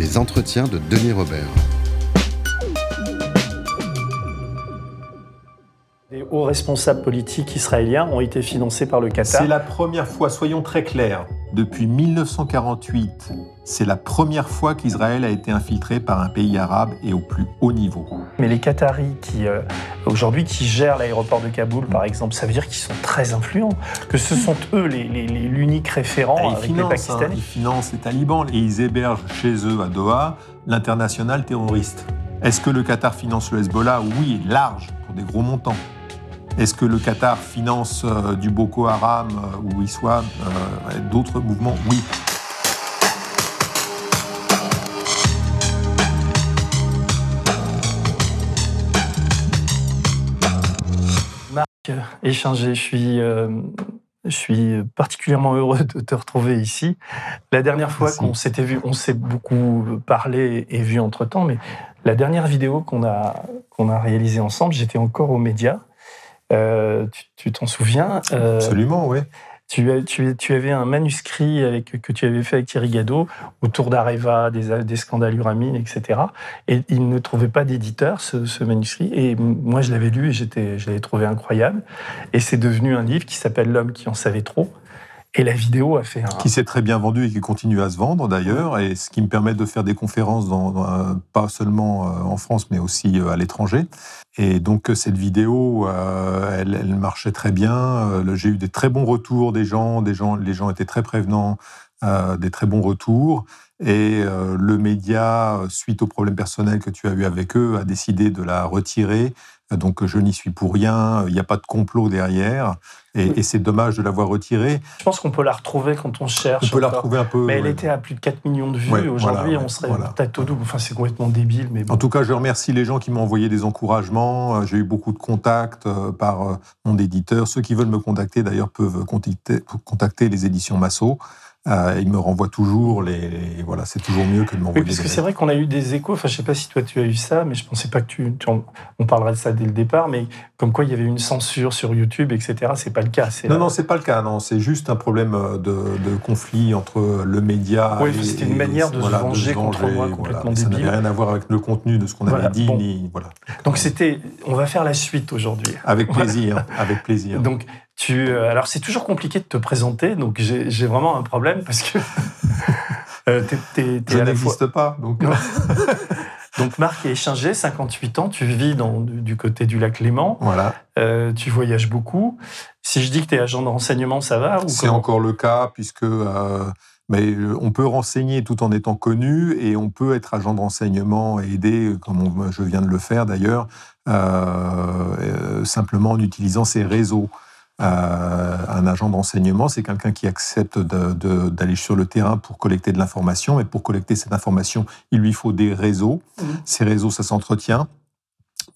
Les entretiens de Denis Robert. Les hauts responsables politiques israéliens ont été financés par le Qatar. C'est la première fois, soyons très clairs, depuis 1948, c'est la première fois qu'Israël a été infiltré par un pays arabe et au plus haut niveau. Mais les Qataris qui euh, aujourd'hui qui gèrent l'aéroport de Kaboul, par exemple, ça veut dire qu'ils sont très influents, que ce sont eux l'unique référent et avec ils les financent, Pakistanais. hein, ils financent les talibans et ils hébergent chez eux à Doha l'international terroriste. Est-ce que le Qatar finance le Hezbollah? Oui, large, pour des gros montants. Est-ce que le Qatar finance euh, du Boko Haram euh, ou euh, d'autres mouvements? Oui. Échanger, je suis, euh, je suis particulièrement heureux de te retrouver ici. La dernière fois qu'on s'était vu, on s'est beaucoup parlé et vu entre temps, mais la dernière vidéo qu'on a, qu'on a réalisée ensemble, j'étais encore aux médias. Euh, tu- tu t'en souviens? Euh, Absolument, oui. Tu, tu, tu avais un manuscrit avec, que tu avais fait avec Thierry Gadeau autour d'Areva, des, des scandales Uramine, etc. Et il ne trouvait pas d'éditeur, ce, ce manuscrit. Et moi, je l'avais lu et je l'avais trouvé incroyable. Et c'est devenu un livre qui s'appelle L'homme qui en savait trop. Et la vidéo a fait un. qui s'est très bien vendu et qui continue à se vendre d'ailleurs, et ce qui me permet de faire des conférences dans, dans- pas seulement euh, en France mais aussi euh, à l'étranger. Et donc euh, cette vidéo, euh, elle, marchait très bien. Euh, J'ai eu des très bons retours des gens, des gens, les gens étaient très prévenants, euh, des très bons retours. Et euh, le média, euh, suite aux problèmes personnels que tu as eu avec eux, a décidé de la retirer. Donc je n'y suis pour rien. Il n'y a pas de complot derrière, et, et c'est dommage de l'avoir retirée. Je pense qu'on peut la retrouver quand on cherche. On peut la retrouver un peu. Mais elle était à plus de 4 millions de vues. Ouais, Aujourd'hui, voilà, on serait voilà. peut-être au double. Enfin, c'est complètement débile. Mais bon. En tout cas, je remercie les gens qui m'ont envoyé des encouragements. Euh, J'ai eu beaucoup de contacts euh, par euh, mon éditeur. Ceux qui veulent me contacter, d'ailleurs, peuvent contacter, contacter les éditions Massot. Euh, ils me renvoient toujours les. les- voilà, c'est toujours mieux que de Oui, m'envoyer parce des que c'est vrai qu'on a eu des échos. Enfin, je sais pas si toi tu as eu ça, mais je pensais pas que tu. tu en- on parlerait de ça dès le départ, mais comme quoi il y avait une censure sur YouTube, etc. C'est pas le cas. Non, là- non, c'est pas le cas. Non, c'est juste un problème euh, de, de conflit entre le média. Oui, c'était une manière de se voilà, venger contre moi, voilà. complètement Ça débile. n'avait rien à voir avec le contenu de ce qu'on Voilà, avait dit. bon. Ni, voilà. Donc c'était. On va faire la suite aujourd'hui. Avec plaisir, avec plaisir. Donc tu. euh, Alors c'est toujours compliqué de te présenter, donc j'ai vraiment un problème parce que. euh, t'es- je n'existe pas, donc. Marc est échangé, 58 ans, tu vis dans, du, du côté du lac Léman, Voilà. euh, tu voyages beaucoup. Si je dis que tu es agent de renseignement, ça va C'est encore le cas, puisque euh, mais on peut renseigner tout en étant connu et on peut être agent de renseignement et aider, comme on- je viens de le faire d'ailleurs, simplement en utilisant ces réseaux. Euh, un agent de renseignement, c'est quelqu'un qui accepte d'aller sur le terrain pour collecter de l'information. Et pour collecter cette information, il lui faut des réseaux. Mhm. Ces réseaux, ça s'entretient.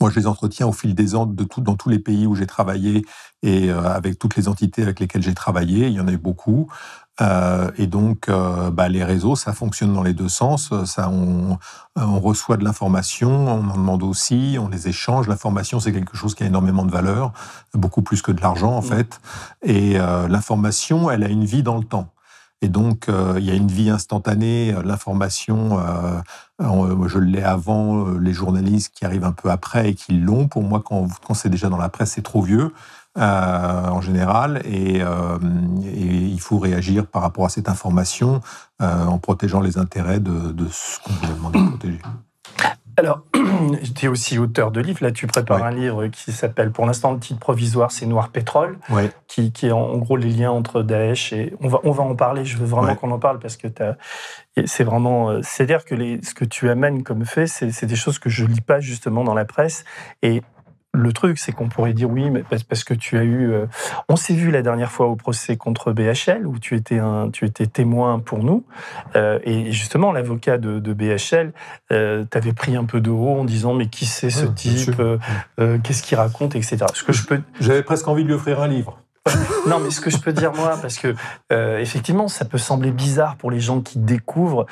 Moi, je les entretiens au fil des ans de tout, dans tous les pays où j'ai travaillé et euh, avec toutes les entités avec lesquelles j'ai travaillé. Il y en a eu beaucoup. Euh, et donc, euh, bah, les réseaux, ça fonctionne dans les deux sens. Ça, on, on reçoit de l'information, on en demande aussi, on les échange. L'information, c'est quelque chose qui a énormément de valeur, beaucoup plus que de l'argent en Mm. fait. Et euh, l'information, elle a une vie dans le temps. Et donc, euh, il y a une vie instantanée. L'information, euh, euh, je l'ai avant, euh, les journalistes qui arrivent un peu après et qui l'ont. Pour moi, quand, quand c'est déjà dans la presse, c'est trop vieux. Euh, en général, et, euh, et il faut réagir par rapport à cette information euh, en protégeant les intérêts de, de ce qu'on vous a demandé de protéger. Alors, tu es aussi auteur de livres. Là, tu prépares Ouais. un livre qui s'appelle, pour l'instant, le titre provisoire, c'est Noir Pétrole, Ouais. qui, qui est en, gros les liens entre Daesh et. On va, on va en parler, je veux vraiment Ouais. qu'on en parle parce que c'est vraiment. C'est-à-dire que les, ce que tu amènes comme fait, c'est des choses que je lis pas justement dans la presse. Et le truc, c'est qu'on pourrait dire oui, mais parce que tu as eu. euh, on s'est vu la dernière fois au procès contre BHL où tu étais un, tu étais témoin pour nous, Euh, et justement l'avocat de, de BHL euh, t'avait pris un peu de haut en disant mais qui c'est ce type, euh, qu'est-ce qu'il raconte, etc. Ce que je peux J'avais presque envie de lui offrir un livre. non, mais ce que je peux dire moi, parce que euh, effectivement, ça peut sembler bizarre pour les gens qui découvrent,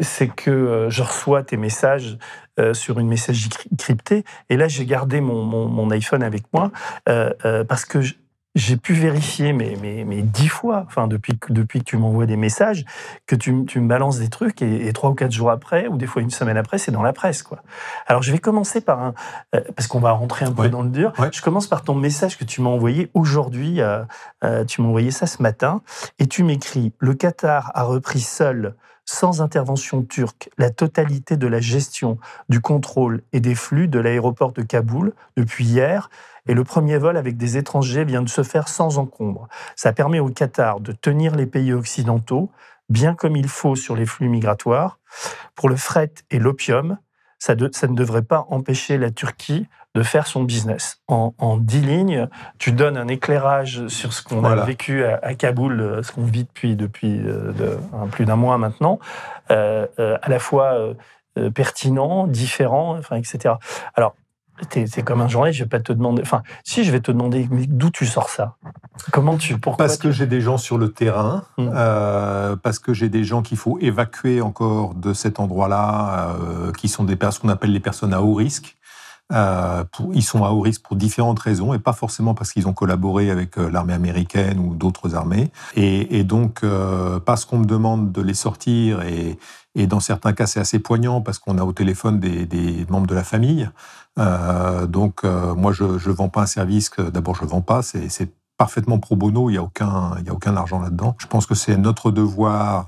c'est que euh, je reçois tes messages euh, sur une messagerie cry- cryptée, et là j'ai gardé mon, mon- mon iPhone avec moi euh, euh, parce que j'ai pu vérifier mais, mais, mais dix fois, enfin depuis que, depuis que tu m'envoies des messages, que tu, tu me balances des trucs et, et trois ou quatre jours après, ou des fois une semaine après, c'est dans la presse, quoi. Alors je vais commencer par un, euh, parce qu'on va rentrer un peu Ouais. dans le dur. Ouais. Je commence par ton message que tu m'as envoyé aujourd'hui. euh, euh, tu m'as envoyé ça ce matin et tu m'écris Le Qatar a repris seul, sans intervention turque, la totalité de la gestion, du contrôle et des flux de l'aéroport de Kaboul depuis hier. Et le premier vol avec des étrangers vient de se faire sans encombre. Ça permet au Qatar de tenir les pays occidentaux bien comme il faut sur les flux migratoires. Pour le fret et l'opium, ça, ça ne devrait pas empêcher la Turquie de faire son business. En, en dix lignes, tu donnes un éclairage sur ce qu'on Voilà. a vécu à, à Kaboul, euh, ce qu'on vit depuis, depuis euh, de- un- plus d'un mois maintenant, euh, euh, à la fois pertinent, différent, enfin, etc. Alors, t'es es comme un journaliste, je vais pas te demander. Enfin, si je vais te demander, mais d'où tu sors ça? Comment tu Pourquoi Parce que j'ai des gens sur le terrain, Mm. euh, parce que j'ai des gens qu'il faut évacuer encore de cet endroit-là, euh, qui sont des personnes qu'on appelle les personnes à haut risque. Euh, ils sont à haut risque pour différentes raisons et pas forcément parce qu'ils ont collaboré avec euh, l'armée américaine ou d'autres armées. Et, donc, euh, parce qu'on me demande de les sortir, et, dans certains cas c'est assez poignant parce qu'on a au téléphone des, membres de la famille. Donc, moi, je ne vends pas un service que d'abord je vends pas, c'est parfaitement pro bono, il n'y a, a aucun argent là-dedans. Je pense que c'est notre devoir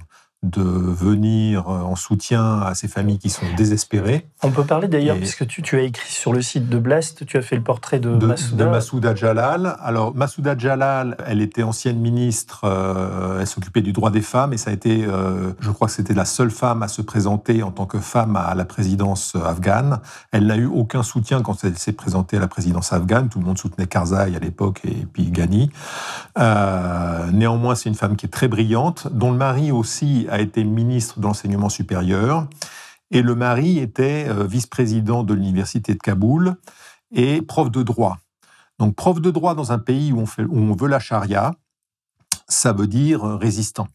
de venir euh, en soutien à ces familles qui sont désespérées. On peut parler d'ailleurs, puisque tu, tu as écrit sur le site de Blast, tu as fait le portrait de, de, Massouda. de Massouda Jalal. Alors, Massouda Jalal, elle était ancienne ministre, euh, elle s'occupait du droit des femmes et ça a été, euh, je crois que c'était la seule femme à se présenter en tant que femme à la présidence afghane. Elle n'a eu aucun soutien quand elle s'est présentée à la présidence afghane. Tout le monde soutenait Karzai à l'époque et puis Ghani. Euh, néanmoins, c'est une femme qui est très brillante, dont le mari aussi a été ministre de l'enseignement supérieur. Et le mari était euh, vice-président de l'université de Kaboul et prof de droit. Donc, prof de droit dans un pays où on, fait, où on veut la charia, ça veut dire euh, résistant.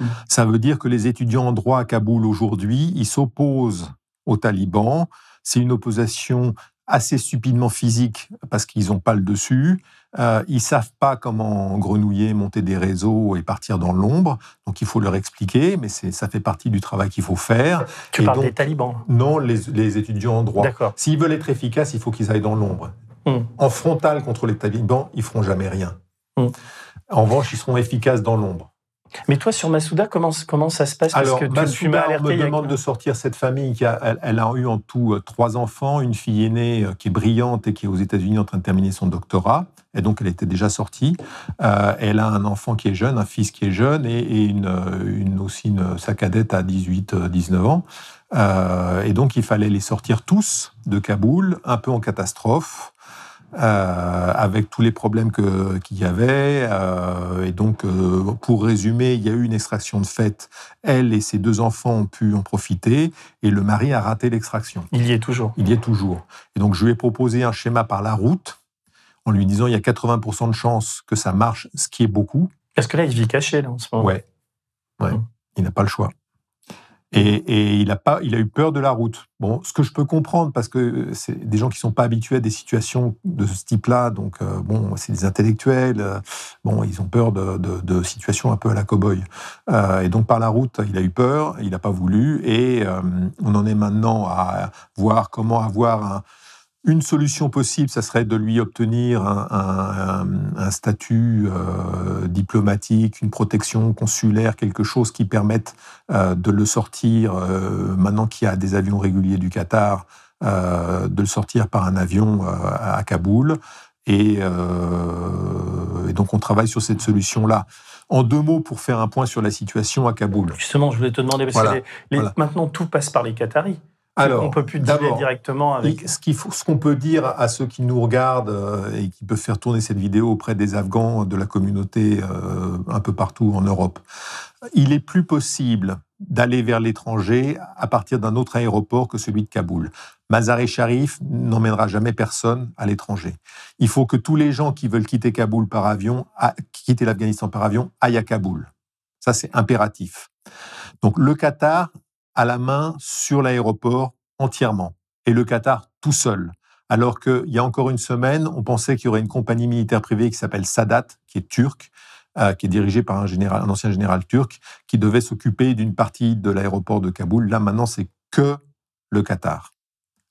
Mm. Ça veut dire que les étudiants en droit à Kaboul aujourd'hui, ils s'opposent aux talibans. C'est une opposition assez stupidement physique parce qu'ils n'ont pas le dessus. Euh, ils savent pas comment grenouiller, monter des réseaux et partir dans l'ombre. Donc il faut leur expliquer, mais ça fait partie du travail qu'il faut faire. Tu Et parles donc- des talibans. Non, les, les étudiants en droit. D'accord. S'ils veulent être efficaces, il faut qu'ils aillent dans l'ombre. Hmm. En frontal contre les talibans, ils feront jamais rien. Hmm. En revanche, ils seront efficaces dans l'ombre. Mais toi, sur Massouda, comment, comment ça se passe? Parce que tu, tu on me demande de sortir cette famille. Qui a, elle, elle a eu en tout euh, trois enfants, une fille aînée euh, qui est brillante et qui est aux États-Unis en train de terminer son doctorat. Et donc, elle était déjà sortie. Euh, elle a un enfant qui est jeune, un fils qui est jeune, et, et une, une- aussi une, sa cadette à 18, euh, 19 ans. Euh, et donc, il fallait les sortir tous de Kaboul, un peu en catastrophe. Euh, avec tous les problèmes qu'il y avait. euh, et donc, euh, pour résumer, il y a eu une extraction de fait. Elle et ses deux enfants ont pu en profiter et le mari a raté l'extraction. Il y est toujours. Il y est toujours. Et donc, je lui ai proposé un schéma par la route en lui disant il y a 80% de chances que ça marche, ce qui est beaucoup. Parce que là, il vit caché, là, en ce moment. Ouais. Ouais. Mm. Il n'a pas le choix. Et, il, a pas, il a eu peur de la route. Bon, ce que je peux comprendre, parce que c'est des gens qui sont pas habitués à des situations de ce type-là, donc euh, bon, c'est des intellectuels, euh, bon, ils ont peur de, situations un peu à la cow-boy. Euh, et donc par la route, il a eu peur, il n'a pas voulu, et euh, on en est maintenant à voir comment avoir un, une solution possible, ça serait de lui obtenir un, un- un- un statut euh, diplomatique, une protection consulaire, quelque chose qui permette euh, de le sortir, euh, maintenant qu'il y a des avions réguliers du Qatar, de le sortir par un avion à Kaboul. Et, et donc on travaille sur cette solution-là. En deux mots, pour faire un point sur la situation à Kaboul. Justement, je voulais te demander, parce Voilà, que les- les- voilà. maintenant, tout passe par les Qataris. Alors, on peut plus dealer directement avec. Ce qu'on peut dire à ceux qui nous regardent euh, et qui peuvent faire tourner cette vidéo auprès des Afghans de la communauté euh, un peu partout en Europe, il est plus possible d'aller vers l'étranger à partir d'un autre aéroport que celui de Kaboul. Mazar-e Sharif n'emmènera jamais personne à l'étranger. Il faut que tous les gens qui veulent quitter Kaboul par avion, quitter l'Afghanistan par avion, aillent à Kaboul. Ça, c'est impératif. Donc, le Qatar a la main sur l'aéroport entièrement. Et le Qatar tout seul. Alors qu'il y a encore une semaine, on pensait qu'il y aurait une compagnie militaire privée qui s'appelle Sadat, qui est turque, euh, qui est dirigée par un ancien général turc, qui devait s'occuper d'une partie de l'aéroport de Kaboul. Là, maintenant, c'est que le Qatar.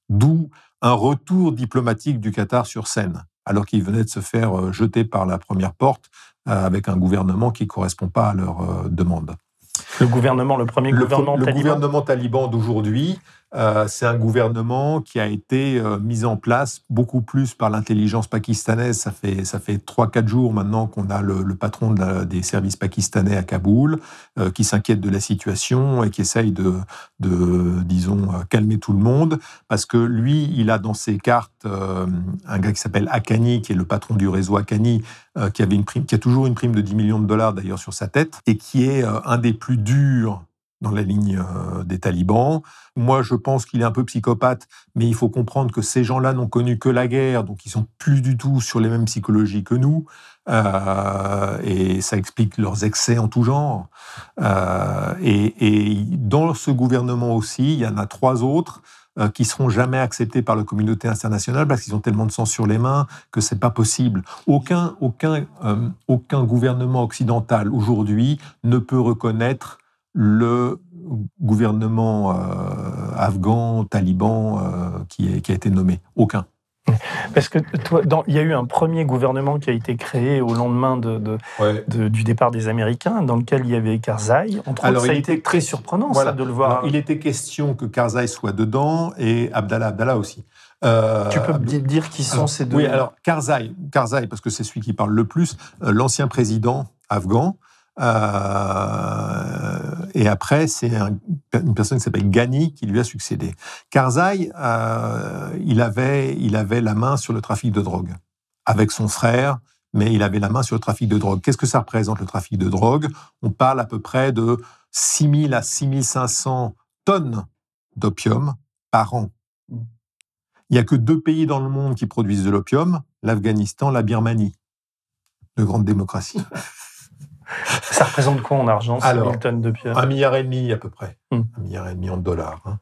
D'où un retour diplomatique du Qatar sur scène, alors qu'il venait de se faire euh, jeter par la première porte euh, avec un gouvernement qui ne correspond pas à leurs demandes. Le gouvernement, le premier gouvernement le taliban. Le gouvernement taliban d'aujourd'hui, euh, c'est un gouvernement qui a été euh, mis en place beaucoup plus par l'intelligence pakistanaise. Ça fait ça fait trois quatre jours maintenant qu'on a le, patron des services pakistanais à Kaboul euh, qui s'inquiète de la situation et qui essaye de de disons calmer tout le monde parce que lui il a dans ses cartes un gars qui s'appelle Akani qui est le patron du réseau Akani qui avait une prime qui a toujours une prime de 10 millions de dollars d'ailleurs sur sa tête et qui est un des plus durs dans la ligne euh, des talibans. Moi, je pense qu'il est un peu psychopathe, mais il faut comprendre que ces gens-là n'ont connu que la guerre, donc ils sont plus du tout sur les mêmes psychologies que nous, euh, et ça explique leurs excès en tout genre. Euh, et, dans ce gouvernement aussi, il y en a trois autres qui seront jamais acceptés par la communauté internationale parce qu'ils ont tellement de sang sur les mains que c'est pas possible. Aucun, aucun, aucun gouvernement occidental aujourd'hui ne peut reconnaître le gouvernement euh, afghan, taliban, euh, qui, qui, a été nommé. Aucun. Parce que toi, il y a eu un premier gouvernement qui a été créé au lendemain de, du départ des Américains, dans lequel il y avait Karzai. Entre Alors, ça a été très surprenant ça, de le voir. il était question que Karzai soit dedans et Abdallah Abdallah aussi. Euh, tu peux dire qui sont ces deux? Oui, alors Karzai, Karzai parce que c'est celui qui parle le plus, l'ancien président afghan, euh, et après, c'est une personne qui s'appelle Ghani qui lui a succédé. Karzai, euh, il, avait, il avait la main sur le trafic de drogue, avec son frère, mais il avait la main sur le trafic de drogue. Qu'est-ce que ça représente le trafic de drogue? On parle à peu près de 6 000 à 6 500 tonnes d'opium par an. Il n'y a que deux pays dans le monde qui produisent de l'opium, l'Afghanistan, la Birmanie, de grande démocratie. Ça représente quoi en argent, 6 tonnes de Un milliard et demi à peu près. Hmm. Un milliard et demi en dollars. Hein.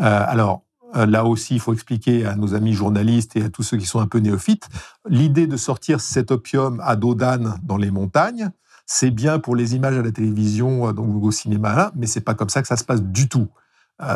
Euh, alors, euh, là aussi, il faut expliquer à nos amis journalistes et à tous ceux qui sont un peu néophytes, l'idée de sortir cet opium à dos d'âne dans les montagnes, c'est bien pour les images à la télévision, euh, donc au cinéma, mais c'est pas comme ça que ça se passe du tout.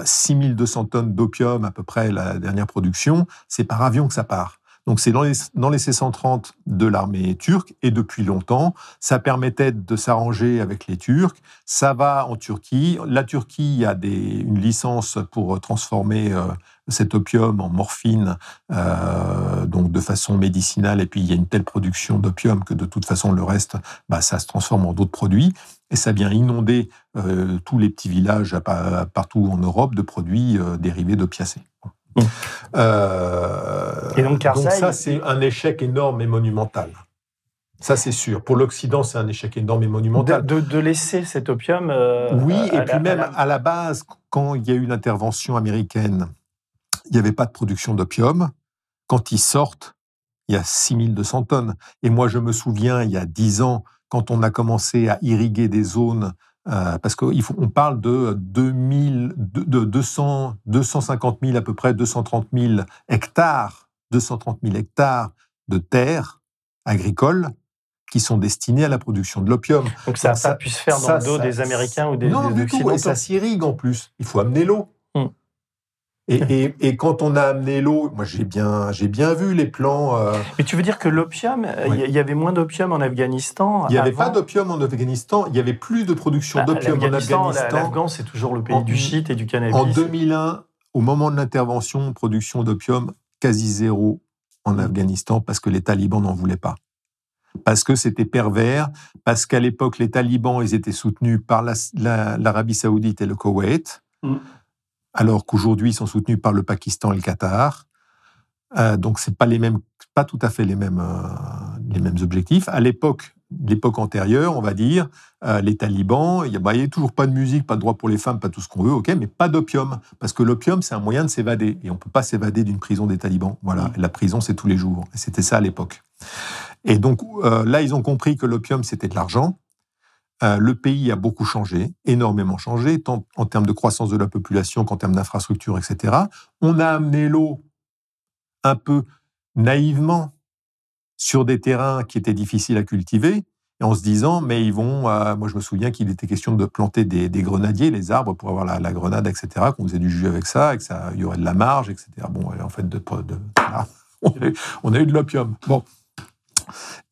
6200 tonnes d'opium, à peu près la dernière production, c'est par avion que ça part. Donc c'est dans les, dans les C-130 de l'armée turque et depuis longtemps, ça permettait de s'arranger avec les Turcs. Ça va en Turquie. La Turquie a une licence pour transformer euh, cet opium en morphine, euh, donc de façon médicinale. Et puis il y a une telle production d'opium que de toute façon le reste, bah, ça se transforme en d'autres produits. Et ça vient inonder euh, tous les petits villages partout en Europe de produits dérivés d'opiacés. Euh, et donc, ça, c'est un échec énorme et monumental. Ça, c'est sûr. Pour l'Occident, c'est un échec énorme et monumental. De, laisser cet opium. Euh, oui, et puis même à la... base, quand il y a eu l'intervention américaine, il n'y avait pas de production d'opium. Quand ils sortent, il y a 6200 tonnes. Et moi, je me souviens, il y a 10 ans, quand on a commencé à irriguer des zones euh, parce qu'on parle de, 2000, de 200, 250 000 à peu près, 230 000 hectares, 230 000 hectares de terres agricoles qui sont destinés à la production de l'opium. Donc ça n'a pas pu se faire dans le dos des Américains ou des, non, du tout, et ça s'irrigue en plus. Il faut amener l'eau. Et, quand on a amené l'eau, moi j'ai bien, j'ai bien vu les plans. Euh, Mais tu veux dire que l'opium, il y avait moins d'opium en Afghanistan Il n'y avait pas d'opium en Afghanistan, il n'y avait plus de production bah, d'opium en Afghanistan. L'Afghan, c'est toujours le pays du shit et du cannabis. En 2001, au moment de l'intervention, production d'opium quasi zéro en mm. Afghanistan parce que les talibans n'en voulaient pas. Parce que c'était pervers, parce qu'à l'époque, les talibans, ils étaient soutenus par l'Arabie saoudite et le Koweït. Alors qu'aujourd'hui ils sont soutenus par le Pakistan et le Qatar. Euh, donc c'est pas les mêmes, pas tout à fait les mêmes, euh, les mêmes objectifs. À l'époque, l'époque antérieure, on va dire, euh, les talibans, il n'y bah, a, toujours pas de musique, pas de droit pour les femmes, pas tout ce qu'on veut, ok, mais pas d'opium, parce que l'opium c'est un moyen de s'évader et on peut pas s'évader d'une prison des talibans. Voilà, la prison c'est tous les jours. Et c'était ça à l'époque. Et donc là, ils ont compris que l'opium c'était de l'argent. Le pays a beaucoup changé, énormément changé, tant en termes de croissance de la population qu'en termes d'infrastructure, etc. On a amené l'eau un peu naïvement sur des terrains qui étaient difficiles à cultiver, en se disant, mais ils vont, euh, moi je me souviens qu'il était question de planter des, grenadiers, les arbres pour avoir la, grenade, etc., qu'on faisait du jus avec ça, et que ça, il y aurait de la marge, etc. Bon, en fait, de, de, on a eu de l'opium. Bon,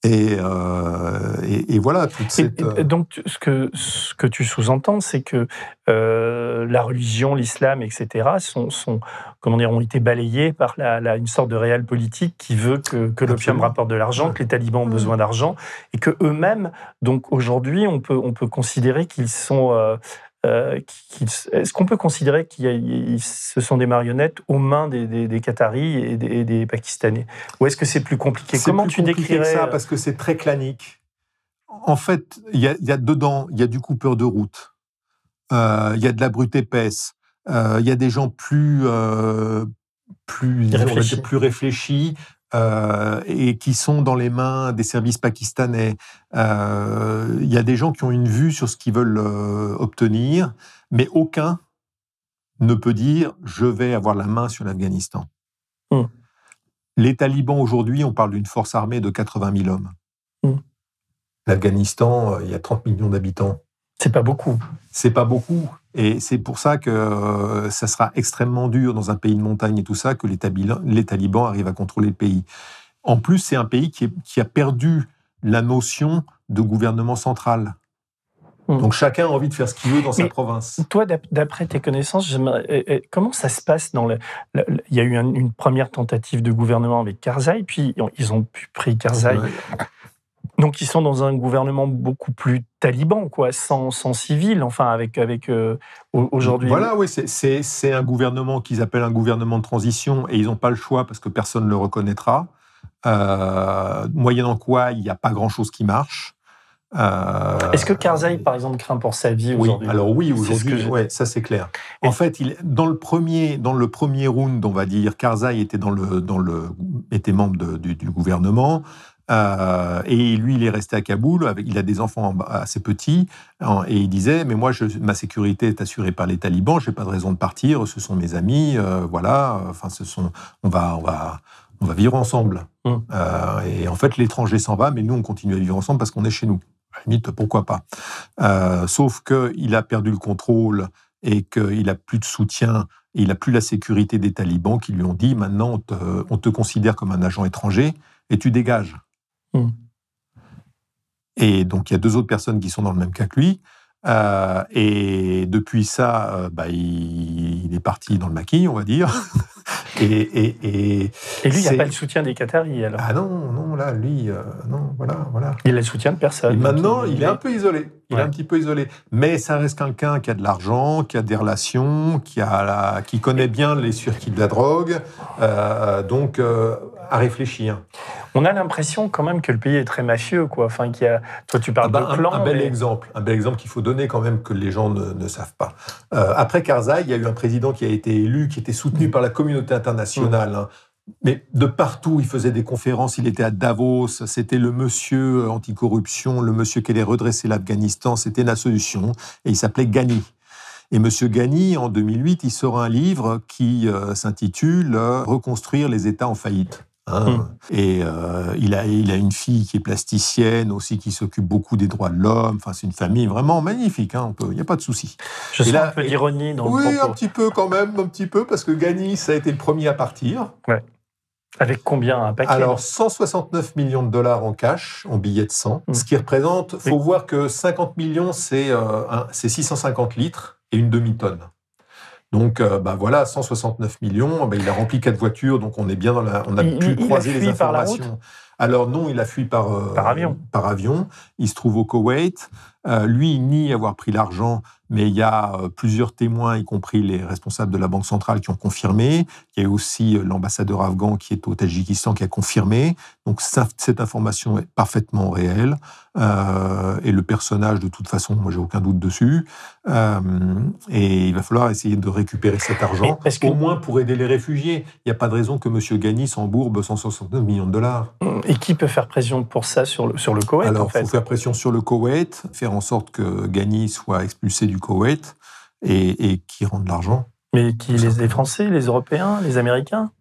euh, et, et, voilà. Toute cette... Euh, donc, ce que, ce que tu sous-entends, c'est que euh, la religion, l'islam, etc., sont, sont, comment dire, ont été balayés par la, une sorte de réel politique qui veut que, que l'opium rapporte de l'argent, que les talibans ont besoin d'argent, et que eux-mêmes, donc aujourd'hui, on peut, on peut considérer qu'ils sont euh, est-ce qu'on peut considérer que ce sont des marionnettes aux mains des, des, Qataris et des, Pakistanais? Ou est-ce que c'est plus compliqué? Comment tu décrirais ça Parce que c'est très clanique. En fait, il y, a, dedans, il y a du coupeur de route, euh, il y a de la brute épaisse, euh, il y a des gens plus, plus, plus réfléchis, euh, et qui sont dans les mains des services pakistanais. Euh, il y a des gens qui ont une vue sur ce qu'ils veulent euh, obtenir, mais aucun ne peut dire je vais avoir la main sur l'Afghanistan. Hmm. Les talibans aujourd'hui, on parle d'une force armée de 80 000 hommes. Hmm. L'Afghanistan, il y a 30 millions d'habitants. C'est pas beaucoup. C'est pas beaucoup. Et c'est pour ça que euh, ça sera extrêmement dur dans un pays de montagne et tout ça que les, talibans, arrivent à contrôler le pays. En plus, c'est un pays qui, a perdu la notion de gouvernement central. Hmm. Donc chacun a envie de faire ce qu'il veut dans sa province. Toi, d'après tes connaissances, comment ça se passe dans le, Il y a eu une première tentative de gouvernement avec Karzai, puis ils ont pu pris Karzai. Donc ils sont dans un gouvernement beaucoup plus taliban, quoi, sans, sans civil, enfin avec avec euh, aujourd'hui. Voilà, oui, c'est un gouvernement qu'ils appellent un gouvernement de transition et ils n'ont pas le choix parce que personne ne le reconnaîtra. Euh, moyennant quoi, il n'y a pas grand-chose qui marche. Euh, Est-ce que Karzai, par exemple, craint pour sa vie oui, Alors oui, aujourd'hui, ouais, ça c'est clair. En fait, il, dans le premier, dans le premier round, on va dire, Karzai était dans le, dans le, était membre du, du, gouvernement. Euh, et lui, il est resté à Kaboul. Avec, il a des enfants assez petits. et il disait Mais moi, je, ma sécurité est assurée par les talibans. Je n'ai pas de raison de partir. Ce sont mes amis. Euh, voilà. Enfin, ce sont, on, va, on, va, on va vivre ensemble. Mmh. Euh, et en fait, l'étranger s'en va, mais nous, on continue à vivre ensemble parce qu'on est chez nous. À la limite, pourquoi pas Sauf qu'il a perdu le contrôle et qu'il n'a plus de soutien. Et il n'a plus la sécurité des talibans qui lui ont dit maintenant on te considère comme un agent étranger et tu dégages. Hmm. Et donc, il y a deux autres personnes qui sont dans le même cas que lui. Euh, et depuis ça, euh, bah, il, est parti dans le maquis, on va dire. et, et, et, et, lui, il n'y a pas le soutien des Qataris, alors? Ah non, non, là, lui, euh, non, voilà, voilà. Il a le soutien de personne. maintenant, il, est un peu isolé. Il est un petit peu isolé. Mais ça reste quelqu'un qui a de l'argent, qui a des relations, qui, a la, qui connaît bien les circuits de la drogue. donc, à réfléchir. On a l'impression quand même que le pays est très mafieux, quoi. Enfin, qu'il y a... Toi, tu parles ah bah, de clan. Un, bel exemple, un bel exemple qu'il faut donner quand même que les gens ne, savent pas. Euh, après Karzai, il y a eu un président qui a été élu, qui était soutenu par la communauté internationale. Hein. Mais de partout, il faisait des conférences. Il était à Davos. C'était le monsieur anticorruption, le monsieur qui allait redresser l'Afghanistan. C'était la solution. Et il s'appelait Ghani. Et Monsieur Ghani, en 2008, il sort un livre qui euh, s'intitule Reconstruire les États en faillite. Hein. Hmm. Et euh, il, a, il a une fille qui est plasticienne aussi, qui s'occupe beaucoup des droits de l'homme. Enfin, c'est une famille vraiment magnifique. Hein, il n'y a pas de souci. Je sens un peu d'ironie dans oui, le Oui, un petit peu quand même, un petit peu, parce que Gani, ça a été le premier à partir. Ouais. Avec combien un paquet Alors, 169 millions de dollars en cash, en billets de sang, hmm. ce qui représente, il faut voir que 50 millions, c'est euh, 650 litres et une demi-tonne. Donc, euh, bah voilà, 169 millions. Bah, il a rempli quatre voitures, donc on est bien dans la. On a pu croiser les informations. Alors non, il a fui par, euh, par avion. Par avion. Il se trouve au Koweït. Euh, lui, il nie avoir pris l'argent, mais il y a euh, plusieurs témoins, y compris les responsables de la Banque centrale, qui ont confirmé. Il y a aussi euh, l'ambassadeur afghan qui est au Tadjikistan qui a confirmé. Donc cette information est parfaitement réelle. Euh, et le personnage, de toute façon, moi j'ai aucun doute dessus. Euh, et il va falloir essayer de récupérer cet argent, que... au moins pour aider les réfugiés. Il n'y a pas de raison que M. Ghani s'embourbe 169 millions de dollars. Et qui peut faire pression pour ça sur le, sur le Koweït Alors, il faut faire pression sur le Koweït, faire en sorte que Ghani soit expulsé du Koweït et, et qui rende l'argent. Mais qui les, les Français, les Européens, les Américains?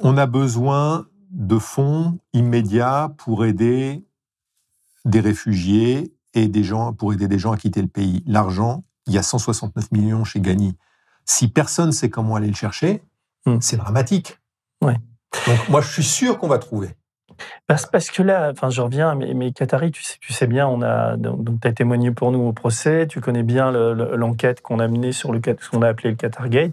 On a besoin de fonds immédiats pour aider des réfugiés et des gens pour aider des gens à quitter le pays. L'argent, il y a 169 millions chez Gani. Si personne ne sait comment aller le chercher, mmh. c'est dramatique. Ouais. Donc moi, je suis sûr qu'on va trouver. Parce, que là, enfin, je reviens, mais, mais Qatari, tu sais, tu sais bien, on a donc tu as témoigné pour nous au procès, tu connais bien l'enquête le, qu'on a menée sur le ce qu'on a appelé le Qatar Gate.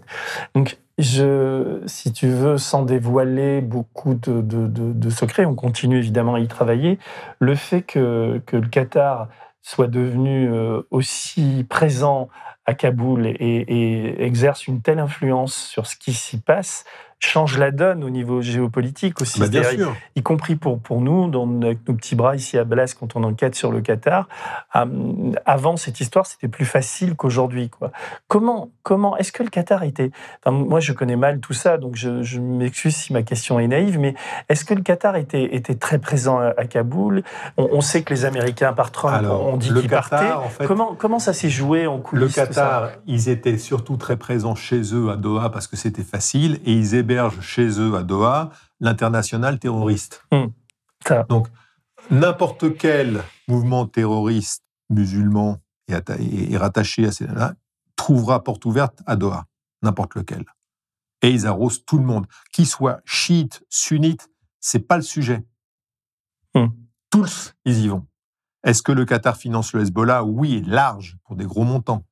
Donc je, si tu veux, sans dévoiler beaucoup de, secrets, on continue évidemment à y travailler, le fait que, le Qatar soit devenu euh, aussi présent à Kaboul et, exerce une telle influence sur ce qui s'y passe, change la donne au niveau géopolitique aussi. Bah bien sûr. Y, y, compris pour, pour nous, dans, avec nos petits bras ici à Blas, quand on enquête sur le Qatar. Euh, avant cette histoire, c'était plus facile qu'aujourd'hui. Quoi. Comment, comment est-ce que le Qatar était. Enfin, moi, je connais mal tout ça, donc je, je m'excuse si ma question est naïve, mais est-ce que le Qatar était, était très présent à, à Kaboul? On, on, sait que les Américains, par Trump, Alors, ont dit qu'ils partaient. En fait, comment, comment ça s'est joué en coulisses Le Qatar, ils étaient surtout très présents chez eux à Doha parce que c'était facile et ils hébergent chez eux à Doha l'international terroriste. Mmh. Ça. Donc, n'importe quel mouvement terroriste musulman et, et, et rattaché à ces là trouvera porte ouverte à Doha, n'importe lequel. Et ils arrosent tout le monde, qu'ils soient chiites, sunnites, c'est pas le sujet. Mmh. Tous, ils y vont. Est-ce que le Qatar finance le Hezbollah? Oui, large, pour des gros montants.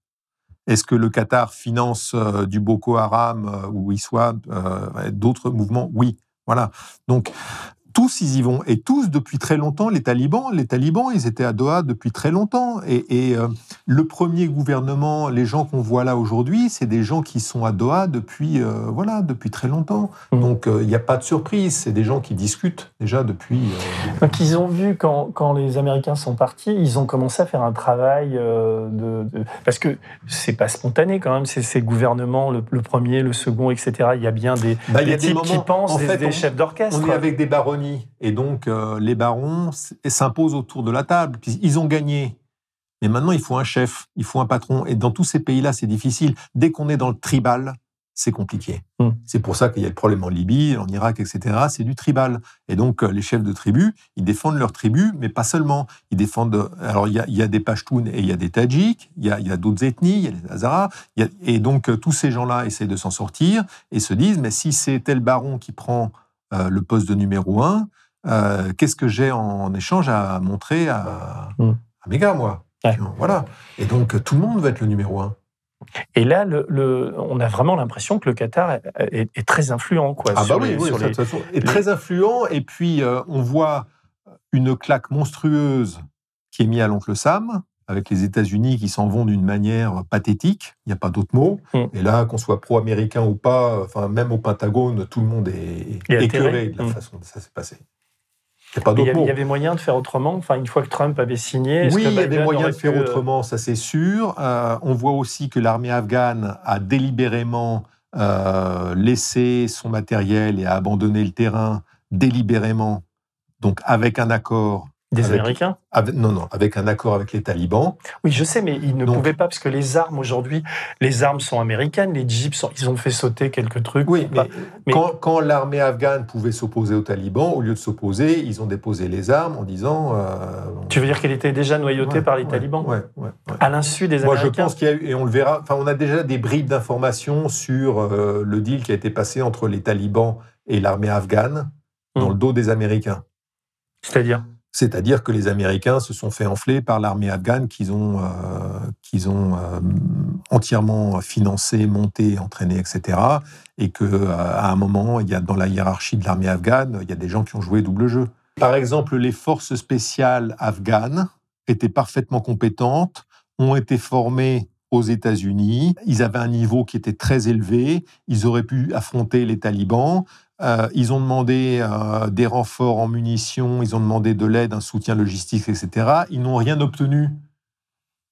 Est-ce que le Qatar finance euh, du Boko Haram euh, ou ISWAP, euh, d'autres mouvements? Oui. Voilà. Donc, tous ils y vont. Et tous depuis très longtemps les talibans les talibans ils étaient à Doha depuis très longtemps. Et, et euh, le premier gouvernement les gens qu'on voit là aujourd'hui c'est des gens qui sont à Doha depuis euh, voilà depuis très longtemps. Mmh. donc il euh, n'y a pas de surprise. C'est des gens qui discutent déjà depuis donc ils ont vu quand, quand, les Américains sont partis ils ont commencé à faire un travail de, de... parce que c'est pas spontané quand même. C'est ces gouvernements le, le, premier le second etc il y a bien des, bah, des y a types des moments, qui pensent en des, fait, des on, chefs d'orchestre. on est avec des et donc, euh, les barons s'imposent autour de la table. Ils ont gagné. Mais maintenant, il faut un chef, il faut un patron. Et dans tous ces pays-là, c'est difficile. Dès qu'on est dans le tribal, c'est compliqué. Mm. C'est pour ça qu'il y a le problème en Libye, en Irak, etc. C'est du tribal. Et donc, euh, les chefs de tribus, ils défendent leur tribu, mais pas seulement. Ils défendent. Alors, il y a, il y a des Pashtuns et il y a des Tadjiks, il y a, a d'autres ethnies, il y a les Hazaras. Et donc, euh, tous ces gens-là essaient de s'en sortir et se disent mais si c'est tel baron qui prend euh, le poste de numéro un, euh, qu'est-ce que j'ai en échange à montrer à, mmh. à mes gars, moi? Ouais. Voilà. Et donc, tout le monde va être le numéro un. Et là, le, le, on a vraiment l'impression que le Qatar est, très influent. Quoi, ah sur bah oui, les, oui sur façon, est très influent. Et puis, euh, on voit une claque monstrueuse qui est mise à l'oncle Sam, avec les États-Unis qui s'en vont d'une manière pathétique, il n'y a pas d'autre mot. Mmh. Et là, qu'on soit pro-américain ou pas, enfin, même au Pentagone, tout le monde est écœuré de la mmh. façon dont ça s'est passé. Il pas il, y avait, il y avait moyen de faire autrement. Enfin, une fois que Trump avait signé, oui, il y avait moyen de faire pu... autrement, ça c'est sûr. Euh, on voit aussi que l'armée afghane a délibérément euh, laissé son matériel et a abandonné le terrain délibérément, donc avec un accord. Des avec, Américains avec, Non, non, avec un accord avec les talibans. Oui, je sais, mais ils ne Donc- pouvaient pas, parce que les armes aujourd'hui, les armes sont américaines, les jeeps, sont- ils ont fait sauter quelques trucs. Oui, Pas- mais, mais- quand, quand l'armée afghane pouvait s'opposer aux talibans, au lieu de s'opposer, ils ont déposé les armes en disant. euh, Tu veux dire qu'elle était déjà noyautée ouais, par les ouais, talibans ouais, ouais. À l'insu des Moi, je Américains pense qu'il y a eu, et on le verra, enfin, on a déjà des bribes d'informations sur euh, le deal qui a été passé entre les talibans et l'armée afghane dans Mm. le dos des Américains. C'est-à-dire? C'est-à-dire que les Américains se sont fait enfler par l'armée afghane qu'ils ont, euh, euh, entièrement financé, monté, entraîné, etc. Et que euh, à un moment, il y a dans la hiérarchie de l'armée afghane, il y a des gens qui ont joué double jeu. Par exemple, les forces spéciales afghanes étaient parfaitement compétentes, ont été formées aux États-Unis. Ils avaient un niveau qui était très élevé. Ils auraient pu affronter les talibans. Euh, ils ont demandé euh, des renforts en munitions, ils ont demandé de l'aide, un soutien logistique, etc. Ils n'ont rien obtenu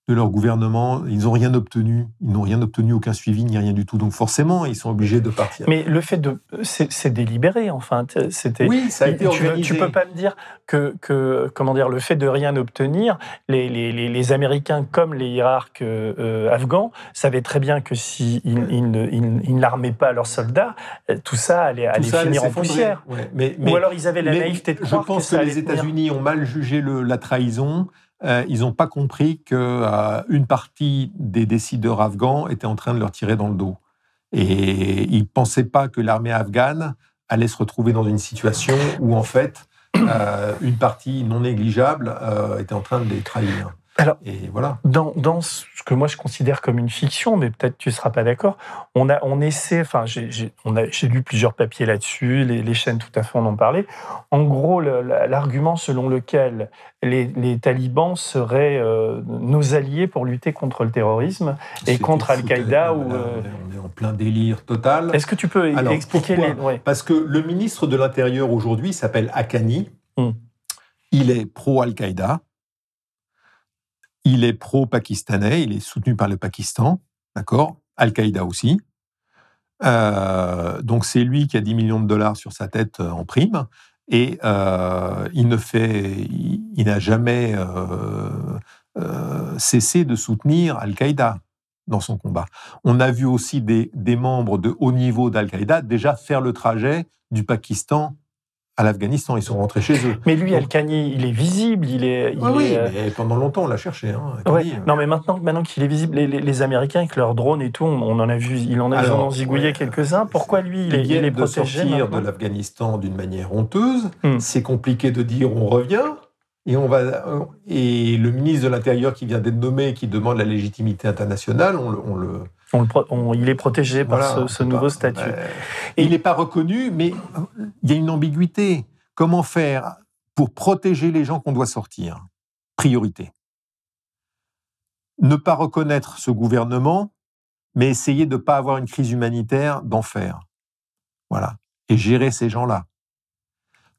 de leur gouvernement, ils n'ont rien obtenu, ils n'ont rien obtenu, aucun suivi, ni rien du tout. Donc forcément, ils sont obligés de partir. Mais le fait de, c'est délibéré, enfin, c'était. Oui, ça a été tu, organisé. tu peux pas me dire que, que, comment dire, le fait de rien obtenir, les, les, les, les Américains comme les hiérarques euh, afghans savaient très bien que si ils, ils ne, ils, ils n'armaient pas leurs soldats, euh, tout ça allait, allait ça allait finir en poussière. Ouais, mais, Ou alors ils avaient la naïveté de je croire pense ça que, les. États-Unis ont mal jugé le- la trahison. Euh, ils n'ont pas compris que euh, une partie des décideurs afghans était en train de leur tirer dans le dos. Et ils ne pensaient pas que l'armée afghane allait se retrouver dans une situation où, en fait, euh, une partie non négligeable était en train de les trahir. Alors- et voilà. Dans, dans ce que moi je considère comme une fiction, mais peut-être tu ne seras pas d'accord, on, a, on essaie, enfin j'ai lu plusieurs papiers là-dessus, les, les chaînes tout à fait en ont parlé. En gros, l'argument selon lequel les, les talibans seraient euh, nos alliés pour lutter contre le terrorisme, Et contre Al-Qaïda ou, euh, On est en plein délire total. est-ce que tu peux Alors, expliquer les... ouais. Parce que le ministre de l'Intérieur aujourd'hui s'appelle Akani. Hmm. Il est pro-Al-Qaïda. Il est pro-pakistanais. Il est soutenu par le Pakistan. D'accord Al-Qaïda aussi. Euh, donc c'est lui qui a 10 millions de dollars sur sa tête euh, en prime. Et euh, il ne fait, il, n'a jamais cessé de soutenir Al-Qaïda dans son combat. On a vu aussi des membres de haut niveau d'Al-Qaïda déjà faire le trajet du Pakistan à l'Afghanistan. Ils sont rentrés chez eux. Mais lui, Al-Khani, il est visible, il est... il Ah oui, est, euh, mais pendant longtemps, on l'a cherché. Hein, Ouais. Kani. Non, mais maintenant, maintenant qu'il est visible, les, les- les Américains avec leurs drones et tout, on, on en a vu, il en a, ils en Alors, ont zigouillé ouais. quelques-uns. Pourquoi lui, il est, il est de protégé sortir maintenant de l'Afghanistan d'une manière honteuse. Hmm. C'est compliqué de dire on revient. Et, on va, et le ministre de l'Intérieur qui vient d'être nommé, qui demande la légitimité internationale, on le, on le, On le pro- on- Il est protégé par ce, nouveau pas- statut. euh, il n'est pas reconnu, mais il y a une ambiguïté. Comment faire pour protéger les gens qu'on doit sortir? Priorité. Ne pas reconnaître ce gouvernement, mais essayer de ne pas avoir une crise humanitaire d'enfer. Voilà. Et gérer ces gens-là.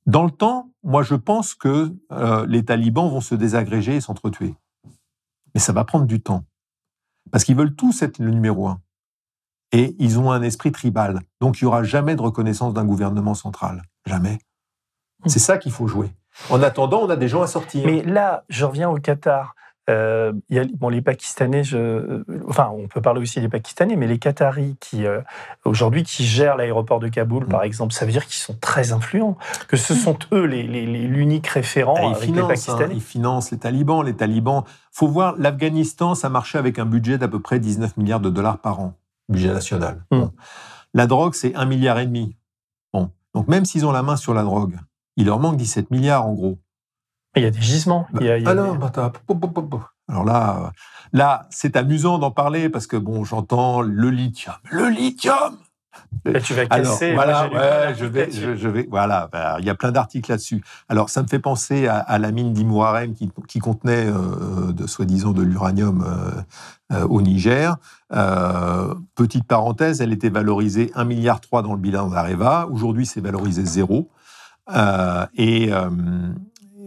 Dans le temps, moi, je pense que euh, les talibans vont se désagréger et s'entretuer. Mais ça va prendre du temps. Parce qu'ils veulent tous être le numéro un et ils ont un esprit tribal. Donc, il n'y aura jamais de reconnaissance d'un gouvernement central. Jamais. C'est ça qu'il faut jouer. En attendant, on a des gens à sortir. Mais là, je reviens au Qatar. Euh, il y a, bon, les Pakistanais, je, enfin, on peut parler aussi des Pakistanais, mais les Qataris qui, euh, aujourd'hui, qui gèrent l'aéroport de Kaboul, Mm. par exemple, ça veut dire qu'ils sont très influents, que ce sont eux les- les- les- l'unique référent avec les financent, hein, Pakistanais. ils financent les talibans. Les talibans, faut voir, l'Afghanistan, ça marchait avec un budget d'à peu près 19 milliards de dollars par an, budget national. Mm. Bon. La drogue, c'est 1 milliard et demi. Bon. Donc même s'ils ont la main sur la drogue, il leur manque 17 milliards en gros. Il y a des gisements. il y a- il y a ah non, des- bah, pop. Alors là, euh, là, c'est amusant d'en parler parce que bon, j'entends le lithium, le lithium. Là, tu vas Alors casser. voilà, ouais, je vais, je, je vais, voilà, bah, il y a plein d'articles là-dessus. Alors ça me fait penser à, à la mine d'Imoarem qui, qui contenait euh, de soi-disant de l'uranium euh, euh, au Niger. Petite parenthèse, elle était valorisée 1,3 milliard dans le bilan d'Areva. Aujourd'hui, c'est valorisé zéro. Et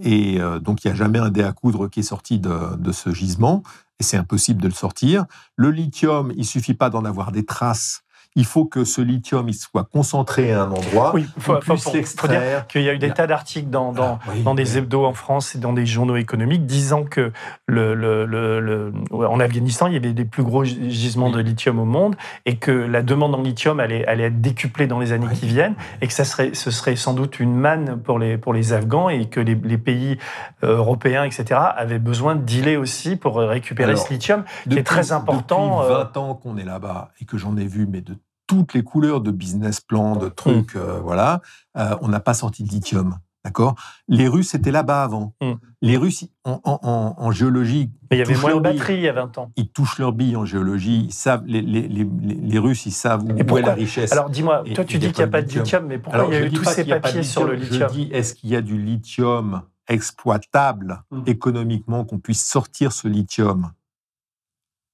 et euh, donc, il n'y a jamais un dé à coudre qui est sorti de, de ce gisement, et c'est impossible de le sortir. Le lithium, il suffit pas d'en avoir des traces. Il faut que ce lithium il soit concentré à un endroit, Oui, qu'on faut, puisse dire l'extraire. qu'il y a eu des tas d'articles dans, dans, Ah, oui, dans des hebdos en France et dans des journaux économiques disant que le, le- le- en Afghanistan, il y avait des plus gros gi- gisements Oui. de lithium au monde et que la demande en lithium allait, allait être décuplée dans les années qui viennent et que ça serait, ce serait sans doute une manne pour les, pour les Afghans et que les, les pays euh, européens, etc., avaient besoin de dealer aussi pour récupérer Alors, ce lithium. qui est très important, Depuis euh, 20 ans qu'on est là-bas et que j'en ai vu, mais de toutes les couleurs de business plan, de trucs, Mm. euh, voilà, euh, on n'a pas sorti de lithium. D'accord? Les Russes étaient là-bas avant. Mm. Les Russes, en, en- en- en géologie, Mais il y avait moins de leur bille. batterie il y a 20 ans. ils touchent leur bille en géologie. Ils savent, les, les- les- les- les Russes, ils savent où, est la richesse. Alors dis-moi, toi tu dis qu'il n'y a pas de lithium. mais pourquoi Alors, il y a eu tous ces papiers sur le lithium Je dis, est-ce qu'il y a du lithium exploitable Mm. économiquement qu'on puisse sortir ce lithium?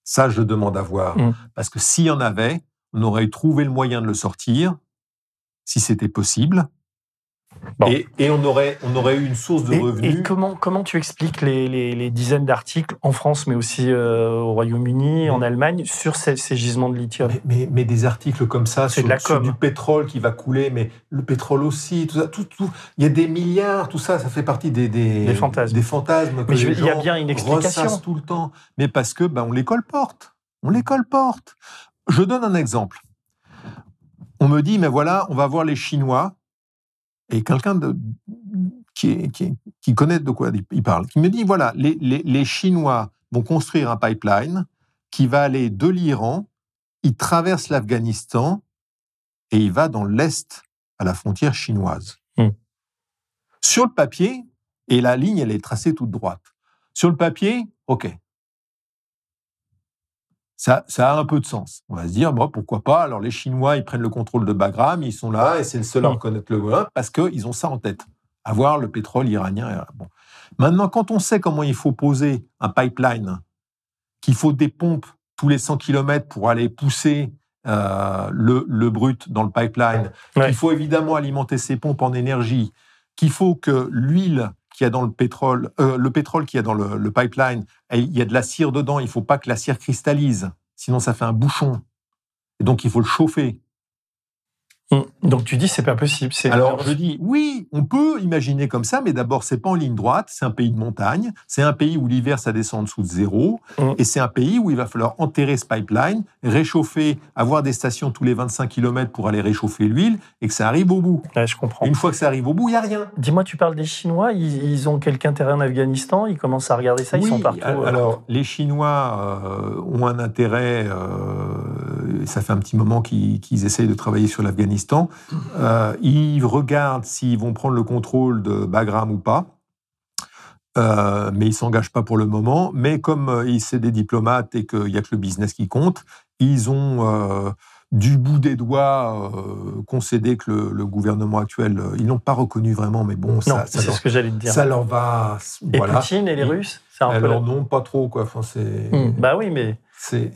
Ça, je demande à voir. Parce que s'il y en avait, on aurait trouvé le moyen de le sortir, si c'était possible. Bon. Et, et on, aurait, on aurait eu une source de Et, revenus. et comment, comment tu expliques les, les- les dizaines d'articles en France, mais aussi euh, au Royaume-Uni, en Allemagne, sur ces, ces gisements de lithium? Mais, mais- mais des articles comme ça C'est sur, de la sur du pétrole qui va couler, mais le pétrole aussi, tout ça, tout, tout- il y a des milliards, tout ça, ça fait partie des, des, Des fantasmes. des fantasmes que Mais je- les il y a bien une explication. tout le temps. Mais parce que ben, on les colporte. On les colporte. Je donne un exemple. On me dit, mais voilà, on va voir les Chinois, et quelqu'un de- qui, qui, connaît de quoi il parle, qui me dit, voilà, les, les- les Chinois vont construire un pipeline qui va aller de l'Iran, il traverse l'Afghanistan et il va dans l'Est, à la frontière chinoise. Hmm. Sur le papier, et la ligne, elle est tracée toute droite. Sur le papier, OK. Ça, ça a un peu de sens. On va se dire, bon, pourquoi pas? Alors les Chinois, ils prennent le contrôle de Bagram, ils sont là, et c'est le seul à Hmm. reconnaître le voilà, parce qu'ils ont ça en tête. Avoir le pétrole iranien. et- Bon. Maintenant, quand on sait comment il faut poser un pipeline, qu'il faut des pompes tous les 100 km pour aller pousser euh, le, le brut dans le pipeline, Ouais. qu'il faut évidemment alimenter ces pompes en énergie, qu'il faut que l'huile qu'il y a dans le pétrole, euh, le pétrole qu'il y a dans le, le pipeline, il y a de la cire dedans, il ne faut pas que la cire cristallise, sinon ça fait un bouchon. Et donc il faut le chauffer. Hum. Donc tu dis c'est pas possible. c'est- Alors je dis oui, on peut imaginer comme ça, mais d'abord c'est pas en ligne droite, c'est un pays de montagne, c'est un pays où l'hiver ça descend en dessous de zéro, Mm. et c'est un pays où il va falloir enterrer ce pipeline, réchauffer, avoir des stations tous les 25 km pour aller réchauffer l'huile, et que ça arrive au bout. Ouais, je comprends. Une fois que ça arrive au bout, il n'y a rien. Dis-moi, tu parles des Chinois, ils, ils ont quelque intérêt en Afghanistan, ils commencent à regarder ça, ils sont partout. euh. Alors, les Chinois euh, ont un intérêt, euh, ça fait un petit moment qu'ils qu'ils essayent de travailler sur l'Afghanistan. Euh, ils regardent s'ils vont prendre le contrôle de Bagram ou pas. Euh, mais ils ne s'engagent pas pour le moment. Mais comme euh, ils- c'est des diplomates et qu'il n'y a que le business qui compte, ils ont euh, du bout des doigts euh, concédé que le, le gouvernement actuel, ils n'ont pas reconnu vraiment, mais bon, non, ça, ça c'est leur, ce que j'allais te dire. ça leur va. Et voilà. Poutine et les Russes, un peu. Alors la- non, pas trop quoi. Enfin, Hum, Bah oui, mais c'est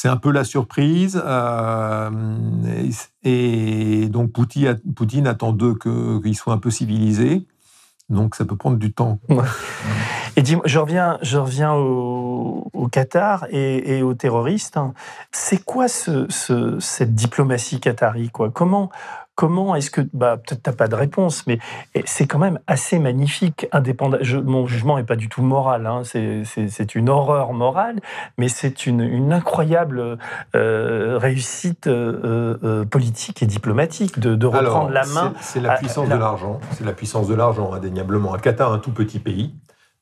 c'est un peu la surprise. euh, et, donc Poutine, attend d'eux qu'ils soient un peu civilisés. Donc ça peut prendre du temps. Et dis je reviens, je reviens au, Qatar et, aux terroristes. hein. C'est quoi ce, ce- cette diplomatie qatari quoi? Comment, comment est-ce que, bah, peut-être t'as pas de réponse, mais c'est quand même assez magnifique, indépendant. Je, mon jugement n'est pas du tout moral, hein, c'est, une horreur morale, mais c'est une, une incroyable euh, réussite euh, euh, politique et diplomatique de, de reprendre la main. c'est- la à- puissance de l'argent. C'est la puissance de l'argent, indéniablement. Un Qatar, un tout petit pays,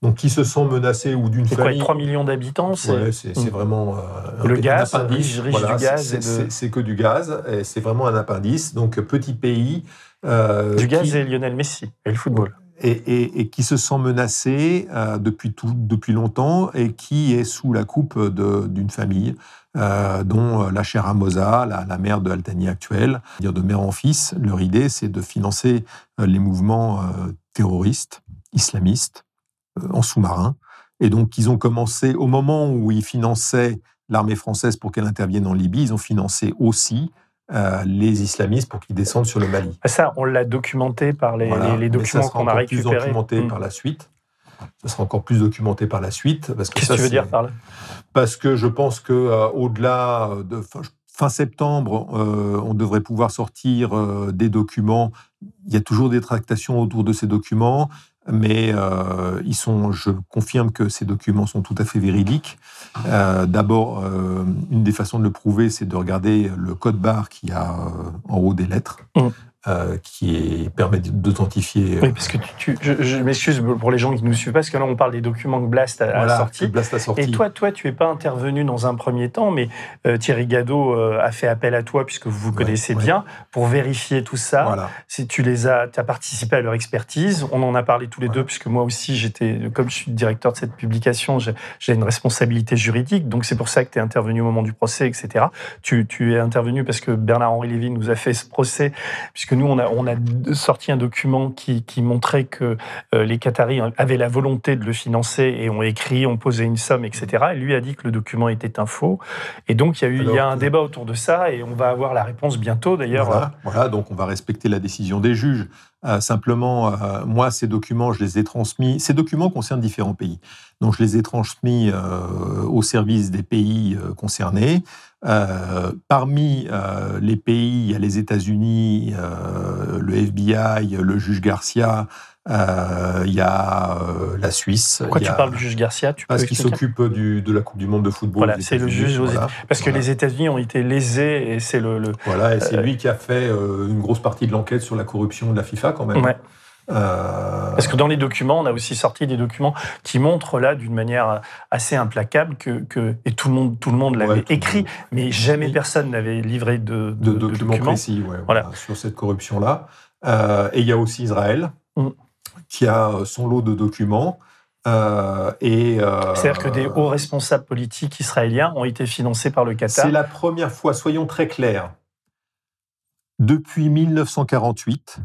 donc qui se sent menacé ou d'une C'est quoi, famille. 3 millions d'habitants c'est- Ouais, c'est c'est Mm. vraiment euh, Le un gaz, appendice. riche- riche du gaz c'est- de- que du gaz. et C'est vraiment un appendice. Donc petit pays. euh, Du gaz qui- et Lionel Messi et le football. et, et- et qui se sent menacé euh, depuis, tout, depuis longtemps et qui est sous la coupe d'une famille euh, dont la chère Amosa, la, la mère de Altani actuelle, dire de mère en fils. Leur idée, c'est de financer les mouvements terroristes, islamistes, en sous-marin. Et donc, ils ont commencé, au moment où ils finançaient l'armée française pour qu'elle intervienne en Libye, ils ont financé aussi euh, les islamistes pour qu'ils descendent sur le Mali. Ça, on l'a documenté par les, Voilà. les- les Mais ça documents sera qu'on a encore plus récupérés. documenté Mm. par la suite. Ça sera encore plus documenté par la suite. Parce que Qu'est-ce que tu veux dire par là? Parce que je pense que euh, au-delà de fin, fin septembre, euh, on devrait pouvoir sortir des documents. Il y a toujours des tractations autour de ces documents, mais euh, ils sont. Je confirme que ces documents sont tout à fait véridiques. Euh, D'abord, euh, une des façons de le prouver, c'est de regarder le code barre qui a en haut des lettres. Mm. Euh, qui permet d'authentifier Oui, parce que tu, tu- je, je m'excuse pour les gens qui nous suivent pas, parce que là, on parle des documents que Blast a, voilà, sortis. Blast a sorti. Et toi, toi, tu es pas intervenu dans un premier temps, mais euh, Thierry Gadot euh, a fait appel à toi, puisque vous vous connaissez ouais. bien, pour vérifier tout ça. voilà. Si tu les as, as participé à leur expertise, on en a parlé tous les Voilà. deux, puisque moi aussi, j'étais, comme je suis directeur de cette publication, j'ai j'ai une responsabilité juridique, donc c'est pour ça que tu es intervenu au moment du procès, etc. Tu, tu es intervenu parce que Bernard-Henri Lévy nous a fait ce procès, puisque nous, on a, on a sorti un document qui, qui montrait que euh, les Qataris avaient la volonté de le financer et ont écrit, ont posé une somme, etc. Et lui a dit que le document était un faux. Et donc, il y a, eu, il y a un débat autour de ça et on va avoir la réponse bientôt, d'ailleurs. Voilà, voilà, donc on va respecter la décision des juges. Euh, simplement, euh, moi, ces documents, je les ai transmis. Ces documents concernent différents pays. Donc, je les ai transmis au service des pays concernés. Parmi les pays, il y a les États-Unis, le FBI, le juge Garcia, euh, il y a euh, la Suisse. Pourquoi tu parles du juge Garcia tu Parce qu'il s'occupe de la Coupe du Monde de football. Voilà, c'est le juge Parce que les États-Unis ont été lésés et c'est le, Voilà, et c'est euh, lui qui a fait une grosse partie de l'enquête sur la corruption de la FIFA quand même. Ouais. Parce que dans les documents, on a aussi sorti des documents qui montrent là d'une manière assez implacable que, que, et tout le monde tout le monde l'avait écrit, mais jamais personne n'avait livré de, de, documents, précis voilà. sur cette corruption là. et il y a aussi Israël. Mm qui a euh, son lot de documents. Euh, euh, C'est-à-dire que des hauts responsables politiques israéliens ont été financés par le Qatar. C'est la première fois, soyons très clairs, depuis 1948,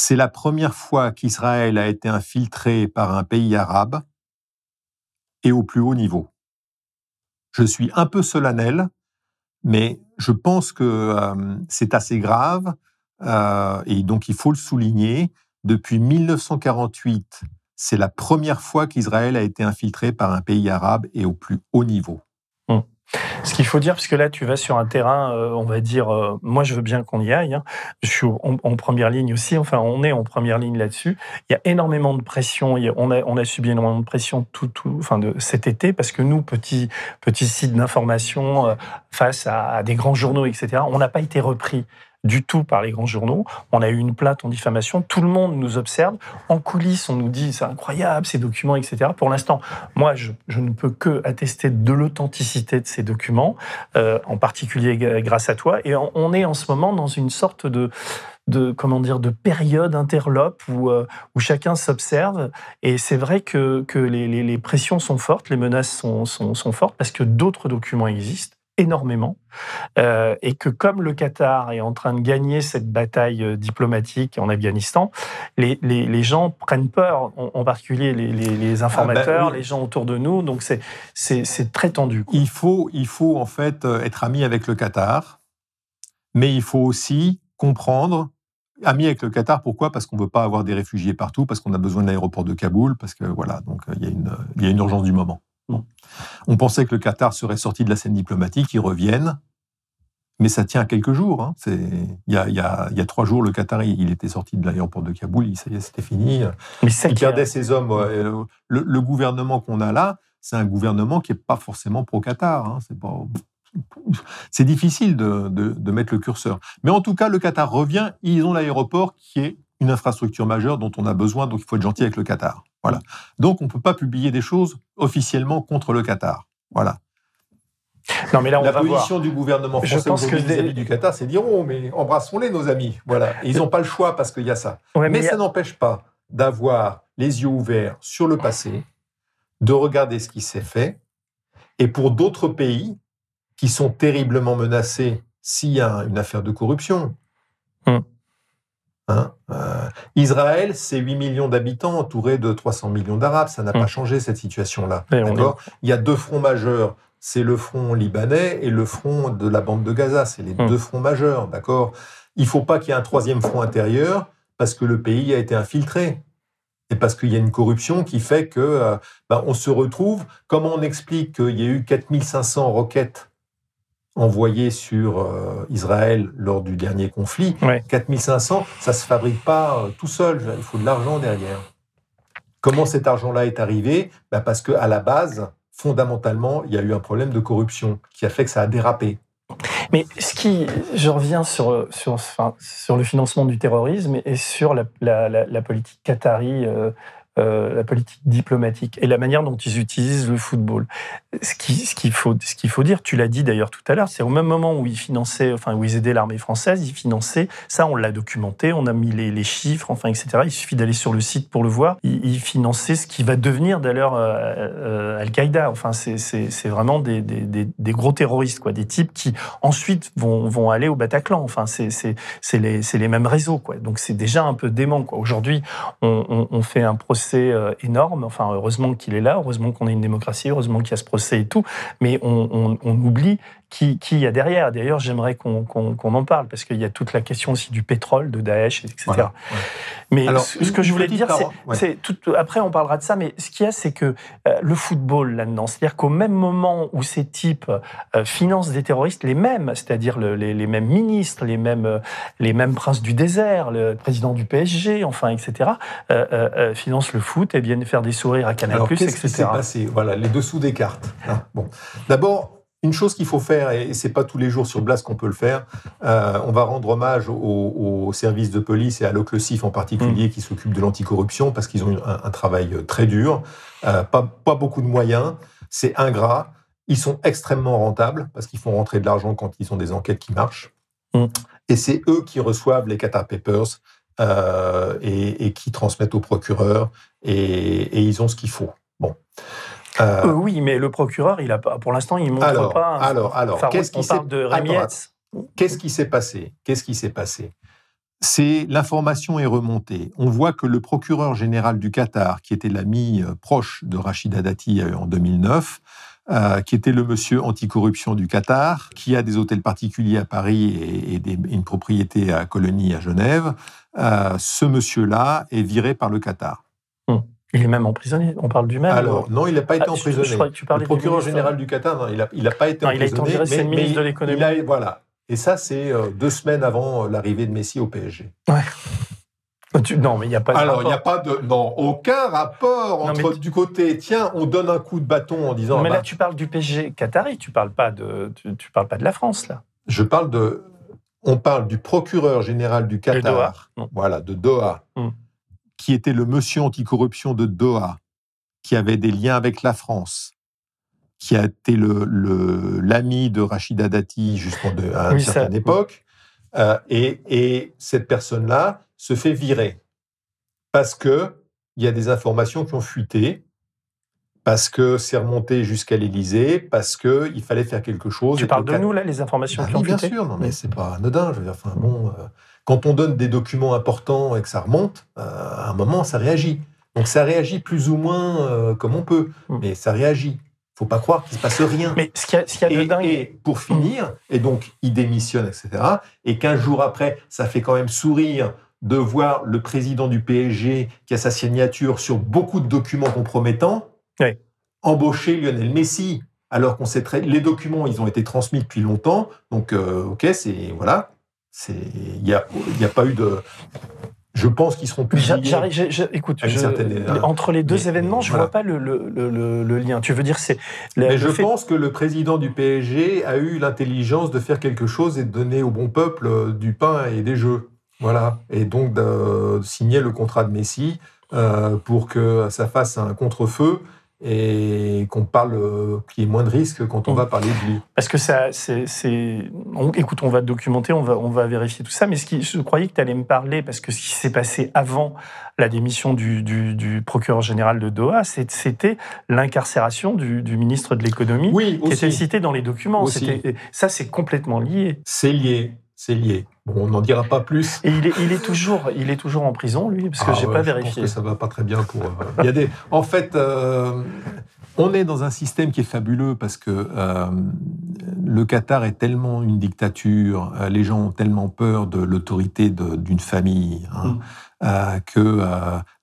c'est la première fois qu'Israël a été infiltré par un pays arabe et au plus haut niveau. Je suis un peu solennel, mais je pense que c'est assez grave et donc il faut le souligner. Depuis 1948, c'est la première fois qu'Israël a été infiltré par un pays arabe et au plus haut niveau. Ce qu'il faut dire, parce que là, tu vas sur un terrain, euh, on va dire, euh, moi, je veux bien qu'on y aille. Hein. Je suis en, première ligne aussi. Enfin, on est en première ligne là-dessus. Il y a énormément de pression. on, a, on a subi énormément de pression tout, tout, enfin, de cet été, parce que nous, petits petit sites d'information, euh, face à, à, des grands journaux, etc., on n'a pas été repris du tout par les grands journaux. On a eu une plainte en diffamation. Tout le monde nous observe. En coulisses, on nous dit c'est incroyable ces documents, etc. Pour l'instant, moi, je, ne peux que attester de l'authenticité de ces documents, euh, en particulier grâce à toi. Et on, est en ce moment dans une sorte de comment dire de période interlope où, euh, où chacun s'observe et c'est vrai que, que les, pressions sont fortes, les menaces sont, sont fortes parce que d'autres documents existent énormément, euh, et que comme le Qatar est en train de gagner cette bataille euh, diplomatique en Afghanistan, les, les, gens prennent peur, en, particulier les, les informateurs, ah ben les gens autour de nous, donc c'est très tendu. Il faut, il faut en fait euh, être ami avec le Qatar, mais il faut aussi comprendre ami avec le Qatar, pourquoi? Parce qu'on ne veut pas avoir des réfugiés partout, parce qu'on a besoin de l'aéroport de Kaboul, parce que voilà, donc il y, a une, il y a une urgence du moment. On pensait que le Qatar serait sorti de la scène diplomatique, ils reviennent, mais ça tient à quelques jours. Hein. Il, y a, trois jours, le Qatar, il était sorti de l'aéroport de Kaboul, c'était fini. Mais il perdait ses hommes. Le, gouvernement qu'on a là, c'est un gouvernement qui n'est pas forcément pro-Qatar. Hein. C'est difficile de, de, mettre le curseur. Mais en tout cas, le Qatar revient. Ils ont l'aéroport qui est une infrastructure majeure dont on a besoin, donc il faut être gentil avec le Qatar. Voilà. Donc on ne peut pas publier des choses officiellement contre le Qatar. Voilà. Non, mais là, on la position du gouvernement français vis-à-vis du Qatar, c'est dire oh, mais embrassons-les, nos amis. Voilà. ils n'ont pas le choix parce qu'il y a ça. mais, ça n'empêche pas d'avoir les yeux ouverts sur le passé, de regarder ce qui s'est fait. Et pour d'autres pays qui sont terriblement menacés s'il y a une affaire de corruption. Hein, euh, Israël, c'est 8 millions d'habitants entourés de 300 millions d'Arabes. Ça n'a pas hum. changé cette situation-là. Il y a deux fronts majeurs. C'est le front libanais et le front de la bande de Gaza. C'est les hum. deux fronts majeurs. D'accord? Il ne faut pas qu'il y ait un troisième front intérieur parce que le pays a été infiltré. Et parce qu'il y a une corruption qui fait que euh, ben, on se retrouve. Comment on explique qu'il y a eu 4500 roquettes envoyés sur euh, Israël lors du dernier conflit. 4500, ça se fabrique pas euh, tout seul. Il faut de l'argent derrière. Comment cet argent-là est arrivé? Ben Parce qu'à la base, fondamentalement, il y a eu un problème de corruption qui a fait que ça a dérapé. Mais ce qui, je reviens sur, sur, enfin, sur le financement du terrorisme et sur la, la, politique qatari euh, euh, la politique diplomatique et la manière dont ils utilisent le football. Ce qu'il ce qu'il faut, ce faut dire, tu l'as dit d'ailleurs tout à l'heure, c'est au même moment où ils finançaient, enfin où ils aidaient l'armée française, ils finançaient, ça on l'a documenté, on a mis les, les, chiffres, enfin etc. Il suffit d'aller sur le site pour le voir. Ils, finançaient ce qui va devenir d'ailleurs euh, euh, Al-Qaïda. Enfin c'est vraiment des, des, des, gros terroristes, quoi, des types qui ensuite vont, vont aller au Bataclan. Enfin c'est les, les mêmes réseaux, quoi. Donc c'est déjà un peu dément, quoi. Aujourd'hui on fait un procès euh, énorme. Enfin, heureusement qu'il est là, heureusement qu'on a une démocratie, heureusement qu'il y a ce procès et tout. Mais on oublie qui, qui, y a derrière. D'ailleurs, j'aimerais qu'on qu en parle parce qu'il y a toute la question aussi du pétrole, de Daesh, etc. Voilà, ouais. Mais Alors, ce que je voulais dire, c'est ouais. Après, on parlera de ça, mais ce qu'il y a, c'est que euh, le football là-dedans, c'est-à-dire qu'au même moment où ces types euh, financent des terroristes, les mêmes, c'est-à-dire le, les, les, mêmes ministres, les mêmes, euh, les mêmes princes du désert, le président du PSG, enfin, etc., euh, financent le foot et viennent faire des sourires à Canal+, Alors, etc. Qu'est-ce qui s'est passé? Voilà, les dessous des cartes. Hein. Bon, d'abord une chose qu'il faut faire, et c'est pas tous les jours sur Blast qu'on peut le faire, euh, on va rendre hommage aux, aux, services de police et à l'OCLESIF en particulier mmh. qui s'occupent de l'anticorruption parce qu'ils ont un, un, travail très dur, euh, pas, pas beaucoup de moyens, c'est ingrat, ils sont extrêmement rentables parce qu'ils font rentrer de l'argent quand ils ont des enquêtes qui marchent. Mmh. Et c'est eux qui reçoivent les Qatar Papers euh, et, et, qui transmettent au procureur et, et ils ont ce qu'il faut. Bon. Euh, euh, oui, mais le procureur, il a pas, pour l'instant, il montre alors, pas. Un, alors, alors, qu'est-ce qui de Qu'est-ce qui s'est passé? Qu'est-ce qui s'est passé? C'est l'information est remontée. On voit que le procureur général du Qatar, qui était l'ami proche de Rachida Dati en 2009, euh, qui était le monsieur anticorruption du Qatar, qui a des hôtels particuliers à Paris et, et des, une propriété à Colonie à Genève. Euh, ce monsieur-là est viré par le Qatar. Il est même emprisonné. On parle du même. Alors non, il n'a pas été ah, emprisonné. Je, je, tu le procureur général du Qatar, non, il n'a il a pas été non, emprisonné. Il a été mais, le ministre de l'économie. A, voilà. Et ça, c'est euh, deux semaines avant l'arrivée de Messi au PSG. Ouais. Tu, non, mais il n'y a pas de Alors, il n'y a pas de. Non, aucun rapport entre du côté, tiens, on donne un coup de bâton en disant. Non, mais bah, là, tu parles du PSG qatari, tu ne parles, pas de, tu, tu, parles pas de la France, là. Je parle de. On parle du procureur général du Qatar. De Doha. Voilà, de Doha. Hum. Qui était le monsieur anticorruption de Doha qui avait des liens avec la France, qui a été l'ami le, de Rachida Dati jusqu'à une oui, certaine ça, époque, oui. euh, et, et, cette personne-là se fait virer parce que il y a des informations qui ont fuité, parce que c'est remonté jusqu'à l'Élysée, parce que il fallait faire quelque chose. Tu parles de nous là, les informations bah, qui ont bien fuité. Bien sûr, non mais c'est pas anodin. Je veux dire, enfin bon, euh, quand on donne des documents importants et que ça remonte, euh, à un moment ça réagit. Donc ça réagit plus ou moins euh, comme on peut, mmh. mais ça réagit. Faut pas croire qu'il se passe rien. Mais ce qu'il y a, ce y a et, de dingue. Et pour finir, et donc il démissionne, etc. Et 15 jours après, ça fait quand même sourire de voir le président du PSG qui a sa signature sur beaucoup de documents compromettants oui. embaucher Lionel Messi. Alors qu'on sait très, les documents, ils ont été transmis depuis longtemps. Donc, euh, ok, c'est voilà, il n'y a, y a pas eu de je pense qu'ils seront plus. écoute, je, certaine, entre les deux mais, événements, je ne voilà. vois pas le, le, le, le, lien. Tu veux dire, c'est. Mais je fait... pense que le président du PSG a eu l'intelligence de faire quelque chose et de donner au bon peuple euh, du pain et des jeux. Voilà. Et donc de signer le contrat de Messi euh, pour que ça fasse un contre-feu et qu'on parle, euh, qu'il y ait moins de risques quand on mmh. va parler de lui. Parce que ça, c'est, on, écoute, on va documenter, on va, on va vérifier tout ça, mais ce qui, je croyais que tu allais me parler, parce que ce qui s'est passé avant la démission du, du, du procureur général de Doha, c'était l'incarcération du, du, ministre de l'économie, oui, qui était cité dans les documents. Ça, c'est complètement lié. C'est lié, c'est lié. Bon, on n'en dira pas plus. Et il est, il est, toujours, il est toujours en prison, lui, parce que ah, j'ai ouais, pas vérifié. Je pense que ça va pas très bien pour. Euh, il y a des. En fait, euh, on est dans un système qui est fabuleux parce que euh, le Qatar est tellement une dictature, les gens ont tellement peur de l'autorité d'une famille. Hein, mm. Euh, que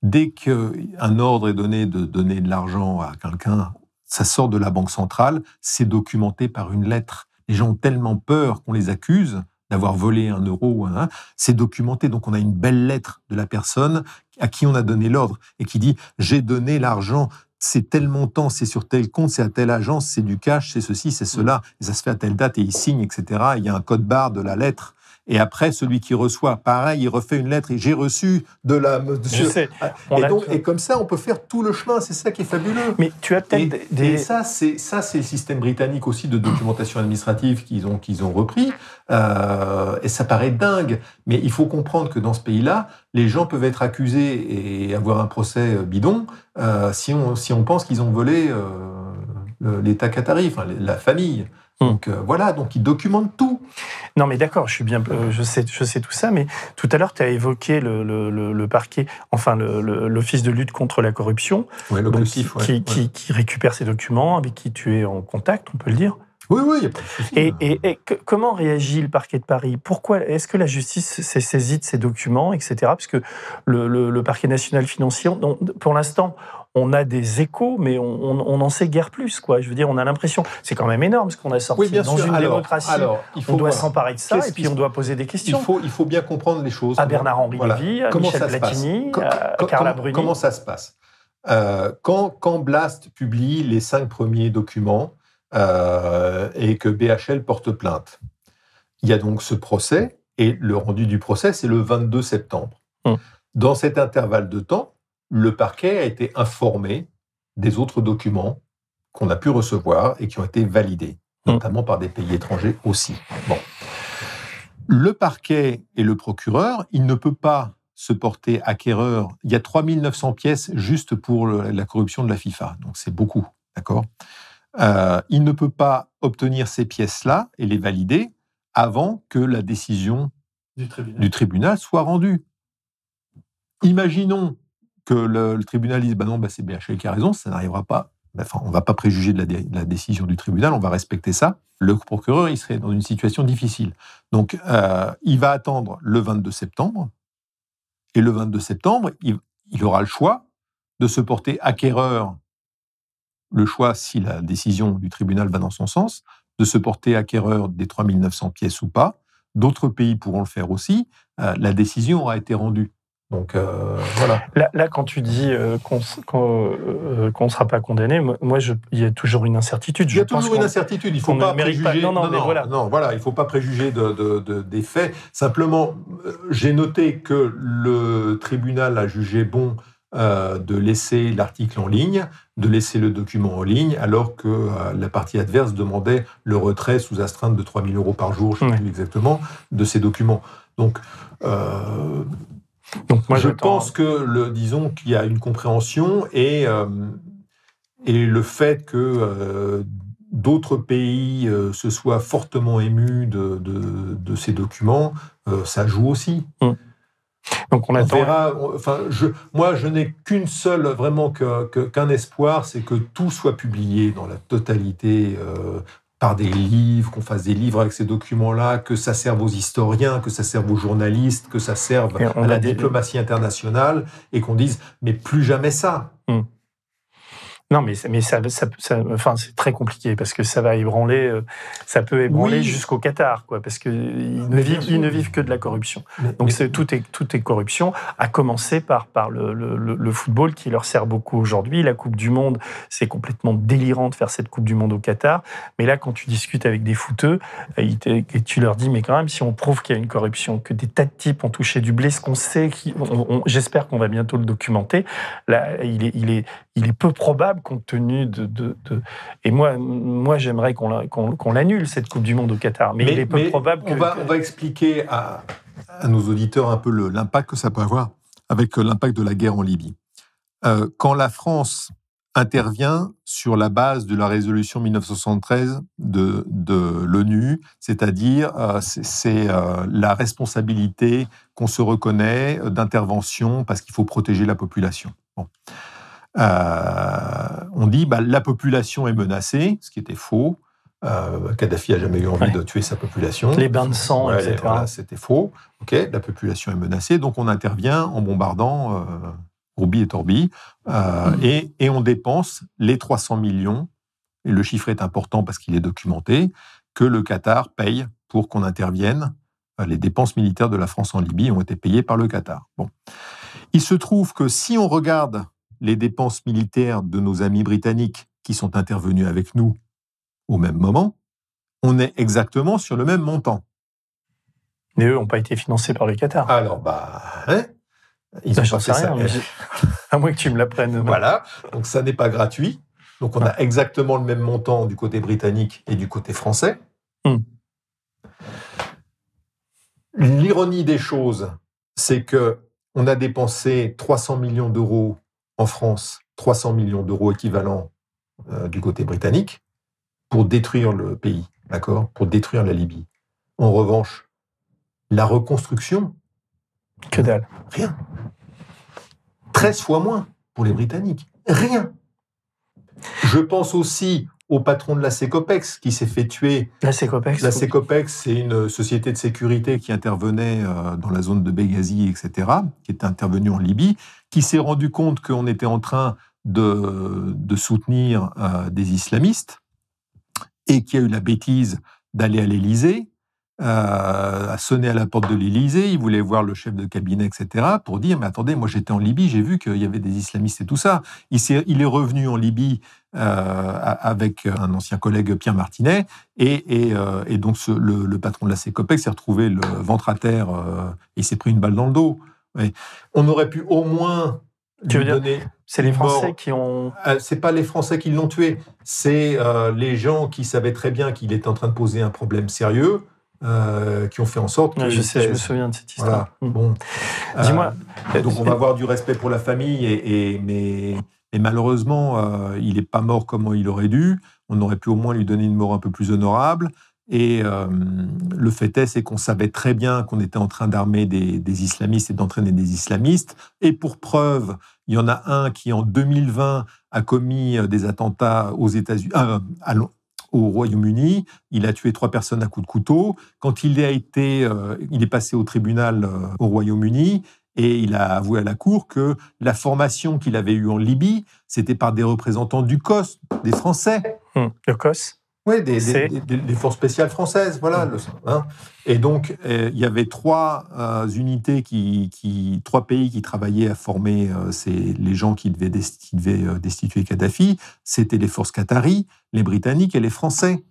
dès qu'un ordre est donné de donner de l'argent à quelqu'un, ça sort de la banque centrale, c'est documenté par une lettre. Les gens ont tellement peur qu'on les accuse d'avoir volé un euro, hein, c'est documenté. Donc on a une belle lettre de la personne à qui on a donné l'ordre et qui dit j'ai donné l'argent, c'est tel montant, c'est sur tel compte, c'est à telle agence, c'est du cash, c'est ceci, c'est cela, et ça se fait à telle date et il signe, etc. Il y a un code barre de la lettre Et après, celui qui reçoit, pareil, il refait une lettre et j'ai reçu de la. Je sais. Et, donc, et comme ça, on peut faire tout le chemin. C'est ça qui est fabuleux. Mais tu as peut-être Et, des. et ça, c'est ça, c'est le système britannique aussi de documentation administrative qu'ils ont qu'ils ont repris. Euh, et ça paraît dingue, mais il faut comprendre que dans ce pays-là, les gens peuvent être accusés et avoir un procès bidon euh, si on si on pense qu'ils ont volé euh, l'État qatari, enfin la famille. Hmm. Donc euh, voilà, donc ils documentent tout. Non, mais d'accord, je suis bien, euh, je sais, je sais tout ça, mais tout à l'heure, tu as évoqué le, le- le- le parquet, enfin l'office de lutte contre la corruption, Ouais, donc, qui, ouais, qui- ouais. qui récupère ces documents, avec qui tu es en contact, on peut le dire. Oui, oui. Et, et- et que- comment réagit le parquet de Paris? Pourquoi est-ce que la justice s'est saisie de ces documents, etc. Parce que le, le- le parquet national financier, on- pour l'instant, on a des échos, mais on n'en sait guère plus. Quoi. Je veux dire, on a l'impression, c'est quand même énorme ce qu'on a sorti oui, bien dans sûr. une alors, démocratie. alors, il faut on doit s'emparer de ça et puis on doit poser des Il questions. faut, il faut bien comprendre les choses. à Bernard-Henri Voilà. Lévy, à Comment Michel ça se passe Platini, à Carla Bruni. Comment ça se passe? Euh, quand, quand Blast publie les cinq premiers documents euh, et que BHL porte plainte, il y a donc ce procès et le rendu du procès, c'est le 22 septembre. Hum. Dans cet intervalle de temps, le parquet a été informé des autres documents qu'on a pu recevoir et qui ont été validés, Hum. notamment par des pays étrangers aussi. Bon. Le parquet et le procureur, il ne peut pas se porter acquéreur. Il y a 3900 pièces juste pour le- la corruption de la FIFA, donc c'est beaucoup, d'accord? Euh, Il ne peut pas obtenir ces pièces-là et les valider avant que la décision du tribunal. du tribunal soit rendue. Imaginons que le, le tribunal dise bah non, bah c'est BHL qui a raison, ça n'arrivera pas. Bah, Enfin, on ne va pas préjuger de la, dé- de la décision du tribunal, on va respecter ça. Le procureur, il serait dans une situation difficile. Donc, euh, il va attendre le 22 septembre, et le 22 septembre, il, il aura le choix de se porter acquéreur, le choix, si la décision du tribunal va dans son sens, de se porter acquéreur des 3900 pièces ou pas. D'autres pays pourront le faire aussi. Euh, la décision aura été rendue. Donc, euh, voilà. Là, là, quand tu dis euh, qu'on euh, ne sera pas condamné, moi, il y a toujours une incertitude. Il y a Je pense toujours une incertitude. Il ne faut pas préjuger. Non, non, mais voilà. non, voilà, il faut pas préjuger de, de- de- des faits. Simplement, j'ai noté que le tribunal a jugé bon euh, de laisser l'article en ligne, de laisser le document en ligne, alors que euh, la partie adverse demandait le retrait sous astreinte de 3 000 euros par jour, je ne sais plus exactement, de ces documents. Donc, euh, Donc, moi, je pense que, le, disons, qu'il y a une compréhension et, et le fait que d'autres pays se soient fortement émus de, de- de ces documents, ça joue aussi. Donc, on On attend. verra. on- Enfin, je, moi, je n'ai qu'une seule, vraiment, que- qu'un espoir, c'est que tout soit publié dans la totalité. euh, par des livres, qu'on fasse des livres avec ces documents-là, que ça serve aux historiens, que ça serve aux journalistes, que ça serve à la diplomatie internationale, et qu'on dise, mais plus jamais ça. Non, mais, mais ça, ça- ça- enfin, c'est très compliqué parce que ça va ébranler, euh, ça peut ébranler Oui. jusqu'au Qatar, quoi, parce qu'ils ne, Mais bien vivent, ils ne vivent que de la corruption. Mais- Donc mais- tout, est, tout est corruption, à commencer par, par le, le- le- le football qui leur sert beaucoup aujourd'hui. La Coupe du Monde, c'est complètement délirant de faire cette Coupe du Monde au Qatar. Mais là, quand tu discutes avec des footeux, euh, et tu leur dis, mais quand même, si on prouve qu'il y a une corruption, que des tas de types ont touché du blé, ce qu'on sait, j'espère qu'on va bientôt le documenter, là, il est, il est, il est peu probable compte tenu de... de- de- Et moi, moi j'aimerais qu'on qu'on l'annule, cette Coupe du Monde au Qatar. Mais, il est peu probable que... on va, on va expliquer à, à nos auditeurs un peu l'impact que ça peut avoir avec euh, l'impact de la guerre en Libye. Euh, quand la France intervient sur la base de la résolution 1973 de, de l'ONU, c'est-à-dire euh, c'est- euh, la responsabilité qu'on se reconnaît d'intervention parce qu'il faut protéger la population. Bon. Euh, on dit bah, la population est menacée, ce qui était faux. Euh, Kadhafi a jamais eu envie Ouais. de tuer sa population. Les bains de sang, Ouais, etc. voilà, c'était faux. Ok, la population est menacée, donc on intervient en bombardant euh, Roubi et Torbi, euh, Mm. et, et on dépense les 300 millions, et le chiffre est important parce qu'il est documenté, que le Qatar paye pour qu'on intervienne. Les dépenses militaires de la France en Libye ont été payées par le Qatar. Bon. Il se trouve que si on regarde les dépenses militaires de nos amis britanniques qui sont intervenus avec nous au même moment, on est exactement sur le même montant. Mais eux n'ont pas été financés par le Qatar. Alors, bah, hein Ils Bah, ont pas ça. rien, mais j'ai- à moins que tu me l'apprennes. Voilà, donc ça n'est pas gratuit. Donc on a exactement le même montant du côté britannique et du côté français. Hmm. L'ironie des choses, c'est que on a dépensé 300 millions d'euros en France, 300 millions d'euros équivalents euh, du côté britannique pour détruire le pays, d'accord? Pour détruire la Libye. En revanche, la reconstruction, Que dalle. rien. 13 fois moins pour les Britanniques. Rien. Je pense aussi au patron de la Secopex qui s'est fait tuer. Là, c'est Copex. La Secopex, c'est une société de sécurité qui intervenait euh, dans la zone de Benghazi, etc., qui est intervenue en Libye, qui s'est rendu compte qu'on était en train de, soutenir euh, des islamistes et qui a eu la bêtise d'aller à l'Élysée, euh, a sonné à la porte de l'Élysée, il voulait voir le chef de cabinet, etc., pour dire, mais attendez, moi j'étais en Libye, j'ai vu qu'il y avait des islamistes et tout ça. Il, s'est- il est revenu en Libye euh, avec un ancien collègue, Pierre Martinet, et, et, euh, donc le, le patron de la CECOPEC s'est retrouvé le ventre à terre, et s'est pris une balle dans le dos. On aurait pu au moins Tu lui veux dire- donner... C'est les mort. Français qui ont. Euh, c'est pas les Français qui l'ont tué, c'est euh, les gens qui savaient très bien qu'il était en train de poser un problème sérieux, euh, qui ont fait en sorte que. Je sais, je me souviens de cette Voilà. histoire. Hmm. Bon. Dis-moi. Euh, donc on va avoir du respect pour la famille, et, et- mais, mais malheureusement, il n'est pas mort comme il aurait dû. On aurait pu au moins lui donner une mort un peu plus honorable. Et euh, le fait est, c'est qu'on savait très bien qu'on était en train d'armer des, islamistes et d'entraîner des islamistes. Et pour preuve, il y en a un qui, en 2020, a commis euh, des attentats aux États-Unis, euh, au Royaume-Uni. Il a tué trois personnes à coups de couteau. Quand il a été, il est passé au tribunal au Royaume-Uni et il a avoué à la cour que la formation qu'il avait eue en Libye, c'était par des représentants du COS, des Français. Hmm. Le COS. Oui, des, des- des- des forces spéciales françaises, voilà. le- hein. Et donc, euh, il y avait trois euh, unités, qui, qui- trois pays qui travaillaient à former euh, ces, les gens qui devaient, desti- qui devaient, euh, destituer Kadhafi. C'était les forces qataris, les Britanniques et les Français.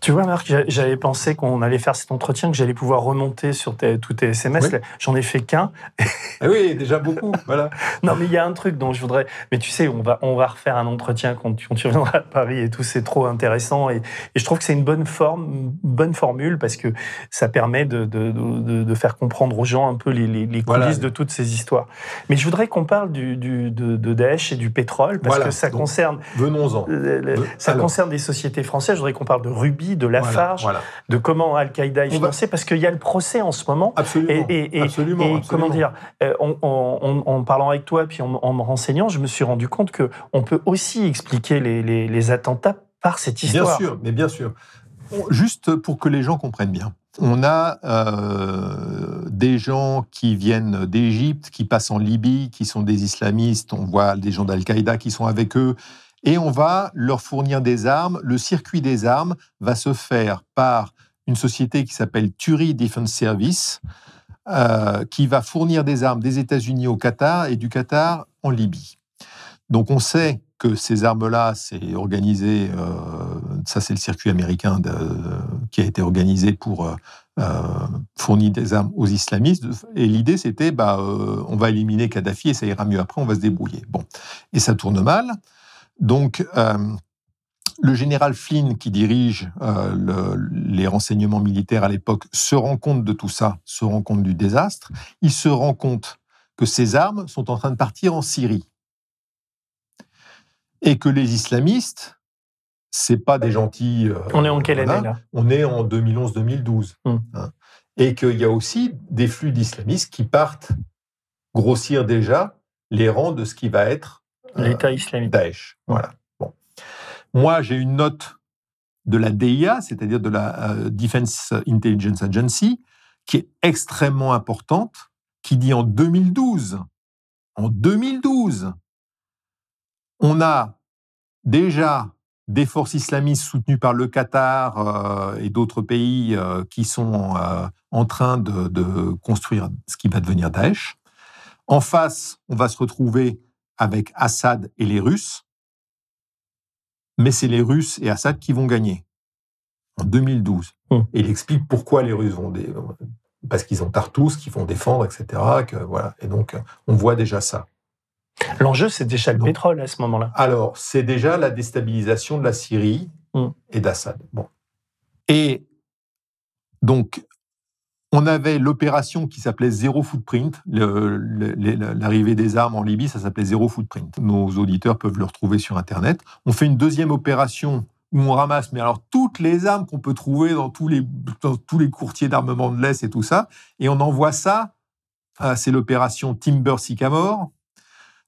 Tu vois, Marc, j'a- j'avais pensé qu'on allait faire cet entretien, que j'allais pouvoir remonter sur tes- tous tes SMS. Oui. J'en ai fait qu'un. Ah oui, déjà beaucoup, voilà. Non, mais il y a un truc dont je voudrais. Mais tu sais, on va, on va refaire un entretien quand tu, quand tu reviendras à Paris et tout. C'est trop intéressant. Et, et je trouve que c'est une bonne forme, bonne formule parce que ça permet de, de, de- de faire comprendre aux gens un peu les, les- les coulisses Voilà. de toutes ces histoires. Mais je voudrais qu'on parle du, du- de, de Daesh et du pétrole parce Voilà. que ça Donc, concerne, Venons-en. ça alors. concerne des sociétés françaises. Je voudrais qu'on parle de Ruby, de Lafarge, Voilà, voilà. de comment Al-Qaïda est va- financé parce qu'il y a le procès en ce moment. Absolument. Et, et- et- absolument, et absolument. comment dire, euh, en, en- en- en parlant avec toi, puis en, en me renseignant, je me suis rendu compte que on peut aussi expliquer les, les- les attentats par cette histoire. Bien sûr, mais bien sûr. Juste pour que les gens comprennent bien. On a euh, des gens qui viennent d'Égypte, qui passent en Libye, qui sont des islamistes. On voit des gens d'Al-Qaïda qui sont avec eux. Et on va leur fournir des armes. Le circuit des armes va se faire par une société qui s'appelle Turi Defense Service, euh, qui va fournir des armes des États-Unis au Qatar et du Qatar en Libye. Donc on sait que ces armes-là, c'est organisé, euh, ça c'est le circuit américain qui a été organisé pour euh, fournir des armes aux islamistes. Et l'idée c'était, bah, on va éliminer Kadhafi et ça ira mieux après, on va se débrouiller. Bon, et ça tourne mal. Donc euh, le général Flynn, qui dirige euh, le- les renseignements militaires à l'époque, se rend compte de tout ça, se rend compte du désastre. Il se rend compte que ces armes sont en train de partir en Syrie et que les islamistes, c'est pas des gentils. euh, On est en quelle année là? On est en 2011-2012. Hmm. hein. Et qu'il y a aussi des flux d'islamistes qui partent grossir déjà les rangs de ce qui va être L'État islamique. Daesh. Voilà. Bon. Moi, j'ai une note de la DIA, c'est-à-dire de la euh, Defense Intelligence Agency, qui est extrêmement importante, qui dit en 2012, en 2012, on a déjà des forces islamistes soutenues par le Qatar euh, et d'autres pays euh, qui sont euh, en train de, de construire ce qui va devenir Daesh. En face, on va se retrouver avec Assad et les Russes, mais c'est les Russes et Assad qui vont gagner en 2012. Hmm. Et il explique pourquoi les Russes vont, parce qu'ils ont Tartous, qu'ils vont défendre, etc. Que, voilà. Et donc, on voit déjà ça. L'enjeu, c'est déjà le Donc- pétrole à ce moment-là. Alors, c'est déjà la déstabilisation de la Syrie Mm. et d'Assad. Bon. Et donc, on avait l'opération qui s'appelait Zéro Footprint. L'arrivée des armes en Libye, ça s'appelait Zéro Footprint. Nos auditeurs peuvent le retrouver sur Internet. On fait une deuxième opération où on ramasse, mais alors toutes les armes qu'on peut trouver dans tous les, dans tous les courtiers d'armement de l'Est et tout ça, et on envoie ça, euh, c'est l'opération Timber Sycamore,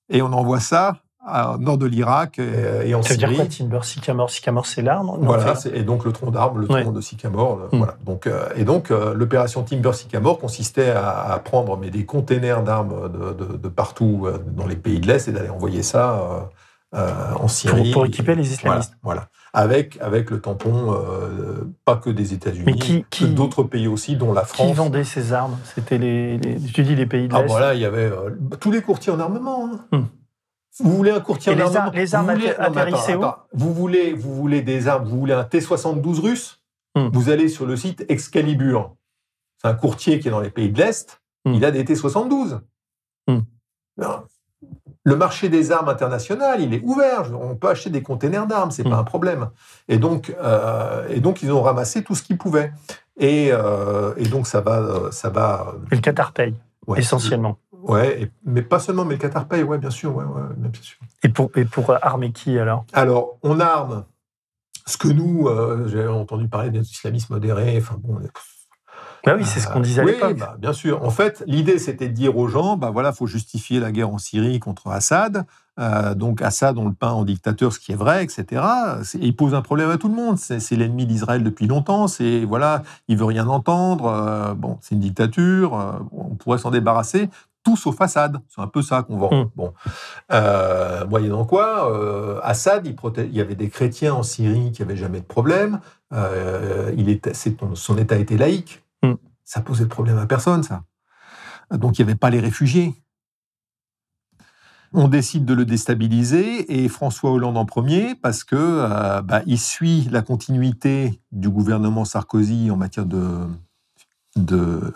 et on envoie ça au nord de l'Irak euh, et en Ça veut dire Syrie. quoi, Timber? Sycamore Sycamore, c'est l'arbre? Voilà, et donc le tronc d'arbre, le tronc de sycamore. le- Mm. Voilà. Donc, euh, et donc euh, l'opération Timber Sycamore consistait à, à prendre mais, des containers d'armes de, de- de partout euh, dans les pays de l'Est et d'aller envoyer ça euh, en Syrie. pour équiper les islamistes. voilà. Avec, avec le tampon, pas que des États-Unis, Mais qui- qui- d'autres pays aussi, dont la Qui France. vendait ces armes? C'était les, les- tu dis les pays de Ah, l'Est? voilà, il y avait tous les courtiers en armement. hein. Hmm. Vous voulez un courtier en les armement ar- les armes vous voulez, où vous voulez, vous voulez des armes, vous voulez un T-72 russe Hmm. Vous allez sur le site Excalibur. C'est un courtier qui est dans les pays de l'Est. Hmm. Il a des T-72. Hmm. Non. Le marché des armes internationales, il est ouvert. On peut acheter des containers d'armes, c'est Hmm. pas un problème. Et donc, euh, et donc, ils ont ramassé tout ce qu'ils pouvaient. Et, euh, et donc, ça va, euh, ça va. Et le Qatar paye, ouais. essentiellement. Ouais, et- mais pas seulement, mais le Qatar paye, ouais, bien sûr, ouais, ouais, bien sûr. Et pour, et pour euh, armer qui alors? Alors, on arme ce que nous, euh, j'ai entendu parler d'islamisme modéré, enfin bon. Bah oui, c'est ce qu'on disait à oui, l'époque. bah, bien sûr. En fait, l'idée, c'était de dire aux gens, bah voilà, faut justifier la guerre en Syrie contre Assad. Euh, donc Assad, on le peint en dictateur, ce qui est vrai, etc. C'est- Il pose un problème à tout le monde. C'est c'est l'ennemi d'Israël depuis longtemps. C'est voilà, il veut rien entendre. Euh, bon, c'est une dictature. euh, on pourrait s'en débarrasser. Tout sauf Assad. C'est un peu ça qu'on vend. Mm. Bon, euh, moyennant quoi, euh, Assad, il, proté- il y avait des chrétiens en Syrie qui n'avaient jamais de problème. Euh, il était, son État était laïque. Mm. Ça posait de problème à personne, ça. Donc il n'y avait pas les réfugiés. On décide de le déstabiliser et François Hollande en premier parce que euh, bah, il suit la continuité du gouvernement Sarkozy en matière de euh,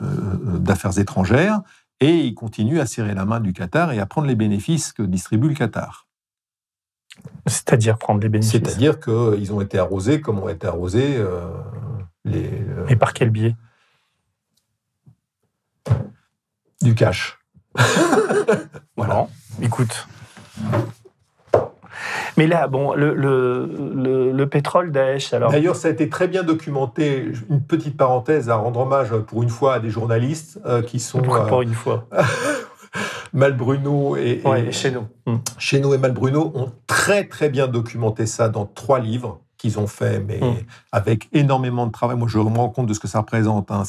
d'affaires étrangères et il continue à serrer la main du Qatar et à prendre les bénéfices que distribue le Qatar. C'est-à-dire prendre les bénéfices. C'est-à-dire qu'ils ont été arrosés comme ont été arrosés euh, les, euh, Et par quel biais? Du cash. voilà. Bon, écoute. Mais là, bon, le, le, le, le pétrole Daesh, alors. D'ailleurs, ça a été très bien documenté. Une petite parenthèse à rendre hommage pour une fois à des journalistes euh, qui sont Pour, euh, pour une fois. Malbruno et, et Ouais, chez nous. Hmm. Chesneau et Malbruno ont très très bien documenté ça dans trois livres qu'ils ont fait, mais Mm. avec énormément de travail. Moi, je me rends compte de ce que ça représente. hein.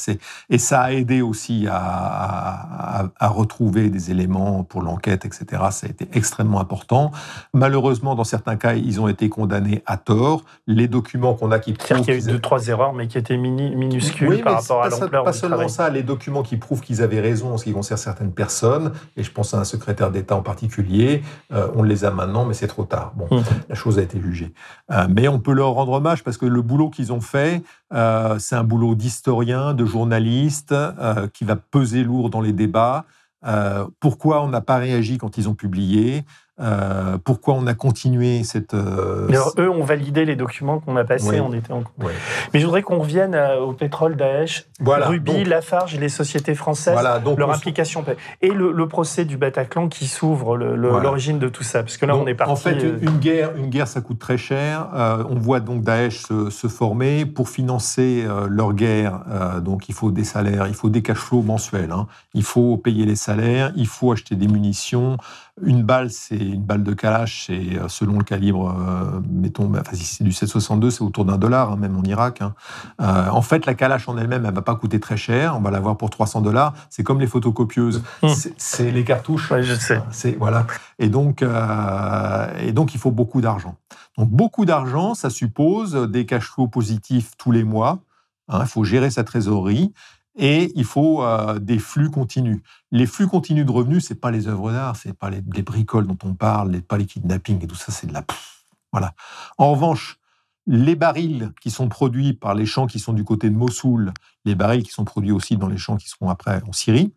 Et ça a aidé aussi à, à- à retrouver des éléments pour l'enquête, etc. Ça a été extrêmement important. Malheureusement, dans certains cas, ils ont été condamnés à tort. Les documents qu'on a qui C'est-à-dire prouvent qu'il y a eu deux, trois erreurs, mais qui étaient mini- minuscules oui, par rapport à l'ampleur pas seulement travail. ça, les documents qui prouvent qu'ils avaient raison en ce qui concerne certaines personnes, et je pense à un secrétaire d'État en particulier, euh, on les a maintenant, mais c'est trop tard. Bon, Mm. la chose a été jugée. Euh, mais on peut rendre hommage parce que le boulot qu'ils ont fait, euh, c'est un boulot d'historien, de journaliste, euh, qui va peser lourd dans les débats. Euh, pourquoi on n'a pas réagi quand ils ont publié? Euh, Pourquoi on a continué cette... euh, alors, eux ont validé les documents qu'on a passés, on était en... ouais. Mais je voudrais qu'on revienne à- au pétrole Daesh, Voilà, Ruby, donc- Lafarge les sociétés françaises. Voilà, donc leur on- implication et le, le procès du Bataclan qui s'ouvre Voilà. l'origine de tout ça parce que là Donc, on est parti En fait, euh, une guerre, une guerre, ça coûte très cher. Euh, on voit donc Daesh se, se former pour financer euh, leur guerre. euh, donc, il faut des salaires, il faut des cash flows mensuels. hein. Il faut payer les salaires, il faut acheter des munitions. Une balle, c'est une balle de Kalash, c'est euh, selon le calibre, euh, mettons, bah, enfin, si c'est du 762, c'est autour d'un dollar, hein, même en Irak. hein. Euh, en fait, la Kalash en elle-même, elle va pas coûter très cher. On va l'avoir pour 300 dollars. C'est comme les photocopieuses. Hmm. C'est- les cartouches. ouais, je sais C'est voilà. Et donc, euh, et donc, il faut beaucoup d'argent. Donc, beaucoup d'argent, ça suppose des cash flows positifs tous les mois. hein, il faut gérer sa trésorerie et il faut euh, des flux continus. Les flux continus de revenus, c'est pas les œuvres d'art, c'est pas les, les bricoles dont on parle, pas les kidnappings et tout ça, c'est de la. pff, Voilà. En revanche, les barils qui sont produits par les champs qui sont du côté de Mossoul, les barils qui sont produits aussi dans les champs qui seront après en Syrie,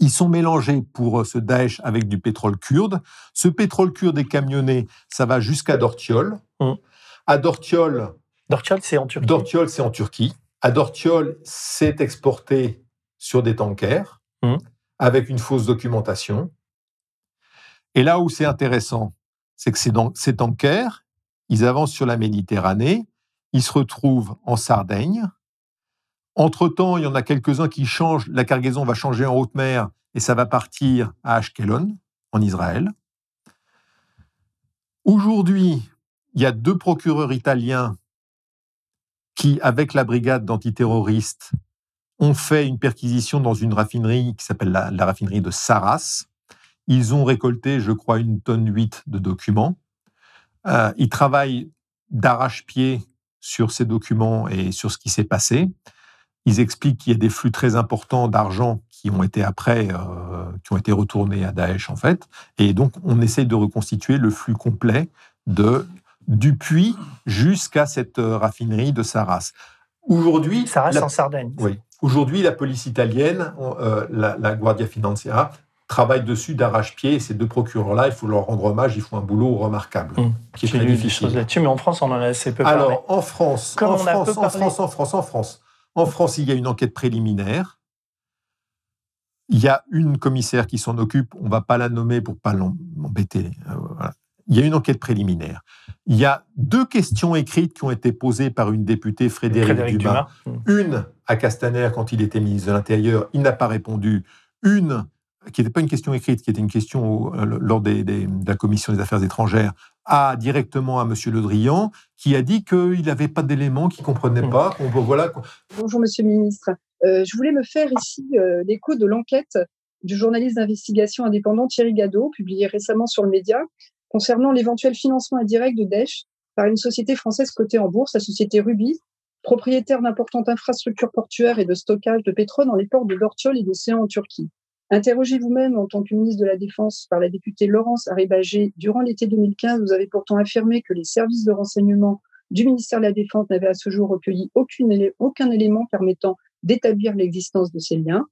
ils sont mélangés pour ce Daesh avec du pétrole kurde. Ce pétrole kurde est camionné, ça va jusqu'à Dortiol. Mmh. À Dortiol, Dortiol, c'est en Turquie. Dortiol, c'est en Turquie. À Dortiol, c'est exporté sur des tankers Mmh. avec une fausse documentation. Et là où c'est intéressant, c'est que ces, ces tankers, ils avancent sur la Méditerranée, ils se retrouvent en Sardaigne. Entre-temps, il y en a quelques-uns qui changent, la cargaison va changer en haute mer et ça va partir à Ashkelon, en Israël. Aujourd'hui, il y a deux procureurs italiens qui, avec la brigade d'antiterroristes, ont fait une perquisition dans une raffinerie qui s'appelle la, raffinerie de Saras. Ils ont récolté, je crois, une tonne 8 de documents. Euh, ils travaillent d'arrache-pied sur ces documents et sur ce qui s'est passé. Ils expliquent qu'il y a des flux très importants d'argent qui ont été après, euh, qui ont été retournés à Daesh en fait. Et donc, on essaye de reconstituer le flux complet de, du puits jusqu'à cette euh, raffinerie de Saras. Aujourd'hui, la- en Sardaigne. oui. Aujourd'hui, la police italienne, euh, la, la Guardia Finanziaria, travaille dessus d'arrache-pied. Et ces deux procureurs-là, il faut leur rendre hommage, ils font un boulot remarquable, Mmh. qui est J'ai très lu des difficile. choses là-dessus, mais en France, on en a assez peu parlé. Alors, en France, Comme en France, en. France, en France, en France, en France, il y a une enquête préliminaire. Il y a une commissaire qui s'en occupe. On va pas la nommer pour pas l'em- l'embêter. Euh, voilà. Il y a une enquête préliminaire. Il y a deux questions écrites qui ont été posées par une députée, Frédéric, Frédéric Dumas. Dumas. Mmh. Une à Castaner quand il était ministre de l'Intérieur, il n'a pas répondu. Une qui n'était pas une question écrite, qui était une question au- euh, lors des- des- de la commission des affaires étrangères, à directement à M. Le Drian, qui a dit qu'il n'avait pas d'éléments, qu'il ne comprenait Mm. pas. voilà, Bonjour Monsieur le Ministre. Euh, je voulais me faire ici euh, l'écho de l'enquête du journaliste d'investigation indépendant Thierry Gadot, publiée récemment sur le média, concernant l'éventuel financement indirect de Daesh par une société française cotée en bourse, la société Ruby, propriétaire d'importantes infrastructures portuaires et de stockage de pétrole dans les ports de Dortiol et d'Océan en Turquie. Interrogé vous-même en tant que ministre de la Défense par la députée Laurence Aribagé durant l'été 2015, vous avez pourtant affirmé que les services de renseignement du ministère de la Défense n'avaient à ce jour recueilli aucun élément permettant d'établir l'existence de ces liens.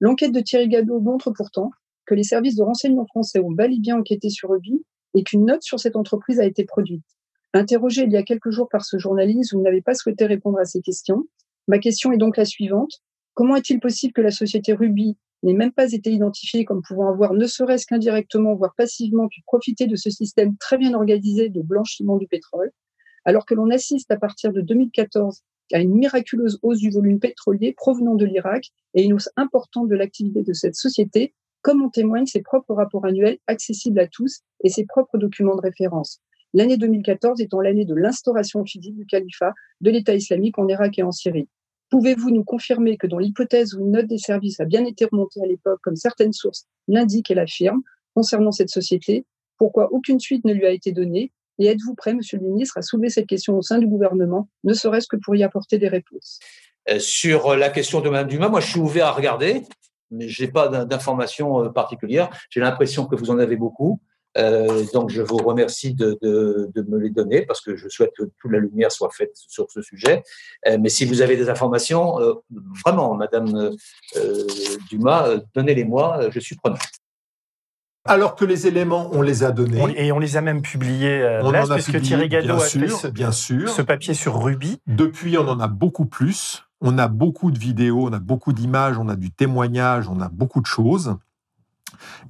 L'enquête de Thierry Gadot montre pourtant que les services de renseignement français ont bel et bien enquêté sur Ruby et qu'une note sur cette entreprise a été produite. Interrogé il y a quelques jours par ce journaliste, vous n'avez pas souhaité répondre à ces questions. Ma question est donc la suivante. Comment est-il possible que la société Ruby n'ait même pas été identifiée comme pouvant avoir, ne serait-ce qu'indirectement, voire passivement, pu profiter de ce système très bien organisé de blanchiment du pétrole, alors que l'on assiste à partir de 2014 à une miraculeuse hausse du volume pétrolier provenant de l'Irak et une hausse importante de l'activité de cette société, comme en témoignent ses propres rapports annuels accessibles à tous et ses propres documents de référence. L'année 2014 étant l'année de l'instauration physique du califat de l'État islamique en Irak et en Syrie. Pouvez-vous nous confirmer que dans l'hypothèse où une note des services a bien été remontée à l'époque, comme certaines sources l'indiquent et l'affirment, concernant cette société, pourquoi aucune suite ne lui a été donnée Et êtes-vous prêt, Monsieur le Ministre, à soulever cette question au sein du gouvernement, ne serait-ce que pour y apporter des réponses? Euh, Sur la question de Mme Dumas, moi, je suis ouvert à regarder, mais je n'ai pas d'in- d'informations euh, particulières. J'ai l'impression que vous en avez beaucoup. Euh, donc, je vous remercie de, de, de me les donner parce que je souhaite que toute la lumière soit faite sur ce sujet. Euh, mais si vous avez des informations, euh, vraiment, Madame euh, Dumas, donnez-les-moi, je suis preneur. Alors que les éléments, on les a donnés. On- et on les a même publiés, euh, on là, en a puisque publié, Thierry Gadot bien a fait sûr, ce, bien sûr. ce papier sur Ruby. Depuis, on en a beaucoup plus. On a beaucoup de vidéos, on a beaucoup d'images, on a du témoignage, on a beaucoup de choses.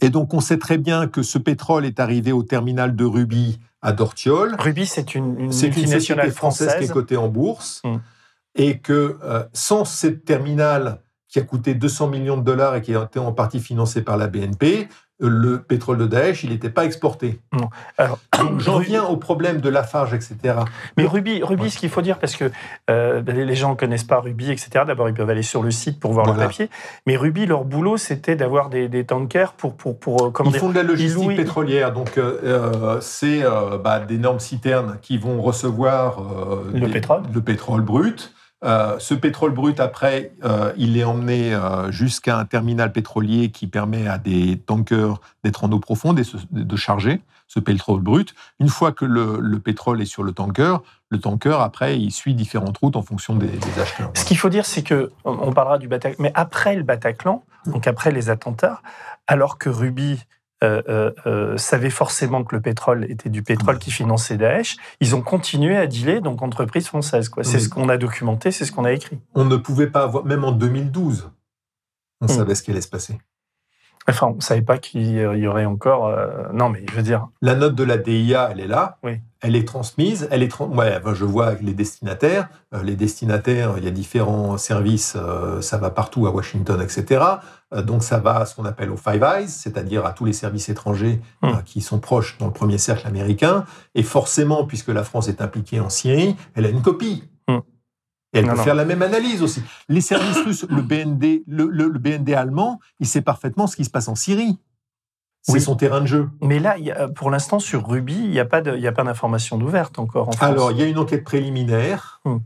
Et donc, on sait très bien que ce pétrole est arrivé au terminal de Ruby à Dortiol. Ruby, c'est une, une C'est une multinationale société française, française. qui est cotée en bourse. Mm. Et que euh, sans cette terminal qui a coûté 200 millions de dollars et qui a été en partie financé par la BNP, le pétrole de Daesh, il n'était pas exporté. Alors, Donc, J'en viens au problème de Lafarge, etc. Mais Ruby, Ruby Ouais. ce qu'il faut dire, parce que euh, les les gens ne connaissent pas Ruby, etc. D'abord, ils peuvent aller sur le site pour voir Voilà. le papier. Mais Ruby, leur boulot, c'était d'avoir des, des tankers pour, pour, pour euh, comment Ils dire, font de la logistique louent- pétrolière, donc euh, c'est euh, bah, d'énormes citernes qui vont recevoir Le des- pétrole. le pétrole brut, Euh, ce pétrole brut, après, euh, il est emmené euh, jusqu'à un terminal pétrolier qui permet à des tankers d'être en eau profonde et de charger ce pétrole brut. Une fois que le, pétrole est sur le tanker, le tanker, après, il suit différentes routes en fonction des, acheteurs. Ce qu'il faut dire, c'est que, on parlera du Bataclan, mais après le Bataclan, donc après les attentats, alors que Ruby euh, euh, euh, savaient forcément que le pétrole était du pétrole qui finançait Daesh, ils ont continué à dealer, donc entreprise française. C'est ce qu'on a documenté, c'est ce qu'on a écrit. On ne pouvait pas avoir, même en 2012, on hmm. savait ce qui allait se passer. Enfin, on ne savait pas qu'il y aurait encore. Non, mais je veux dire. La note de la DIA, elle est là. Oui elle est transmise, elle est ouais, je vois les destinataires, euh, les destinataires, il y a différents services, euh, ça va partout à Washington, etc. Euh, donc ça va à ce qu'on appelle aux Five Eyes, c'est-à-dire à tous les services étrangers hmm. qui sont proches dans le premier cercle américain. Et forcément, puisque la France est impliquée en Syrie, elle a une copie. Et elle peut faire la même analyse aussi. Les services russes, le BND, le BND allemand, il sait parfaitement ce qui se passe en Syrie. C'est son terrain de jeu. Mais là, pour l'instant, sur Ruby, il n'y a pas d'information d'ouverte encore en France. Alors, il y a une enquête préliminaire. Hmm.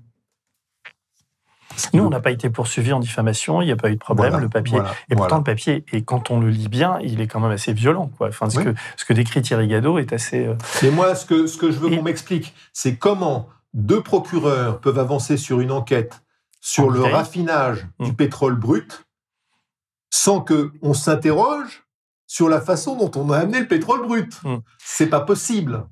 Nous, on n'a pas été poursuivis en diffamation, il n'y a pas eu de problème, le papier. et pourtant, le papier, et quand on le lit bien, il est quand même assez violent. Quoi. Enfin, ce, que, ce que décrit Thierry Gadot est assez. Euh, Mais moi, ce que, ce que je veux qu'on m'explique, c'est comment deux procureurs peuvent avancer sur une enquête sur le raffinage du hmm. pétrole brut sans qu'on s'interroge sur la façon dont on a amené le pétrole brut. Hmm. C'est pas possible.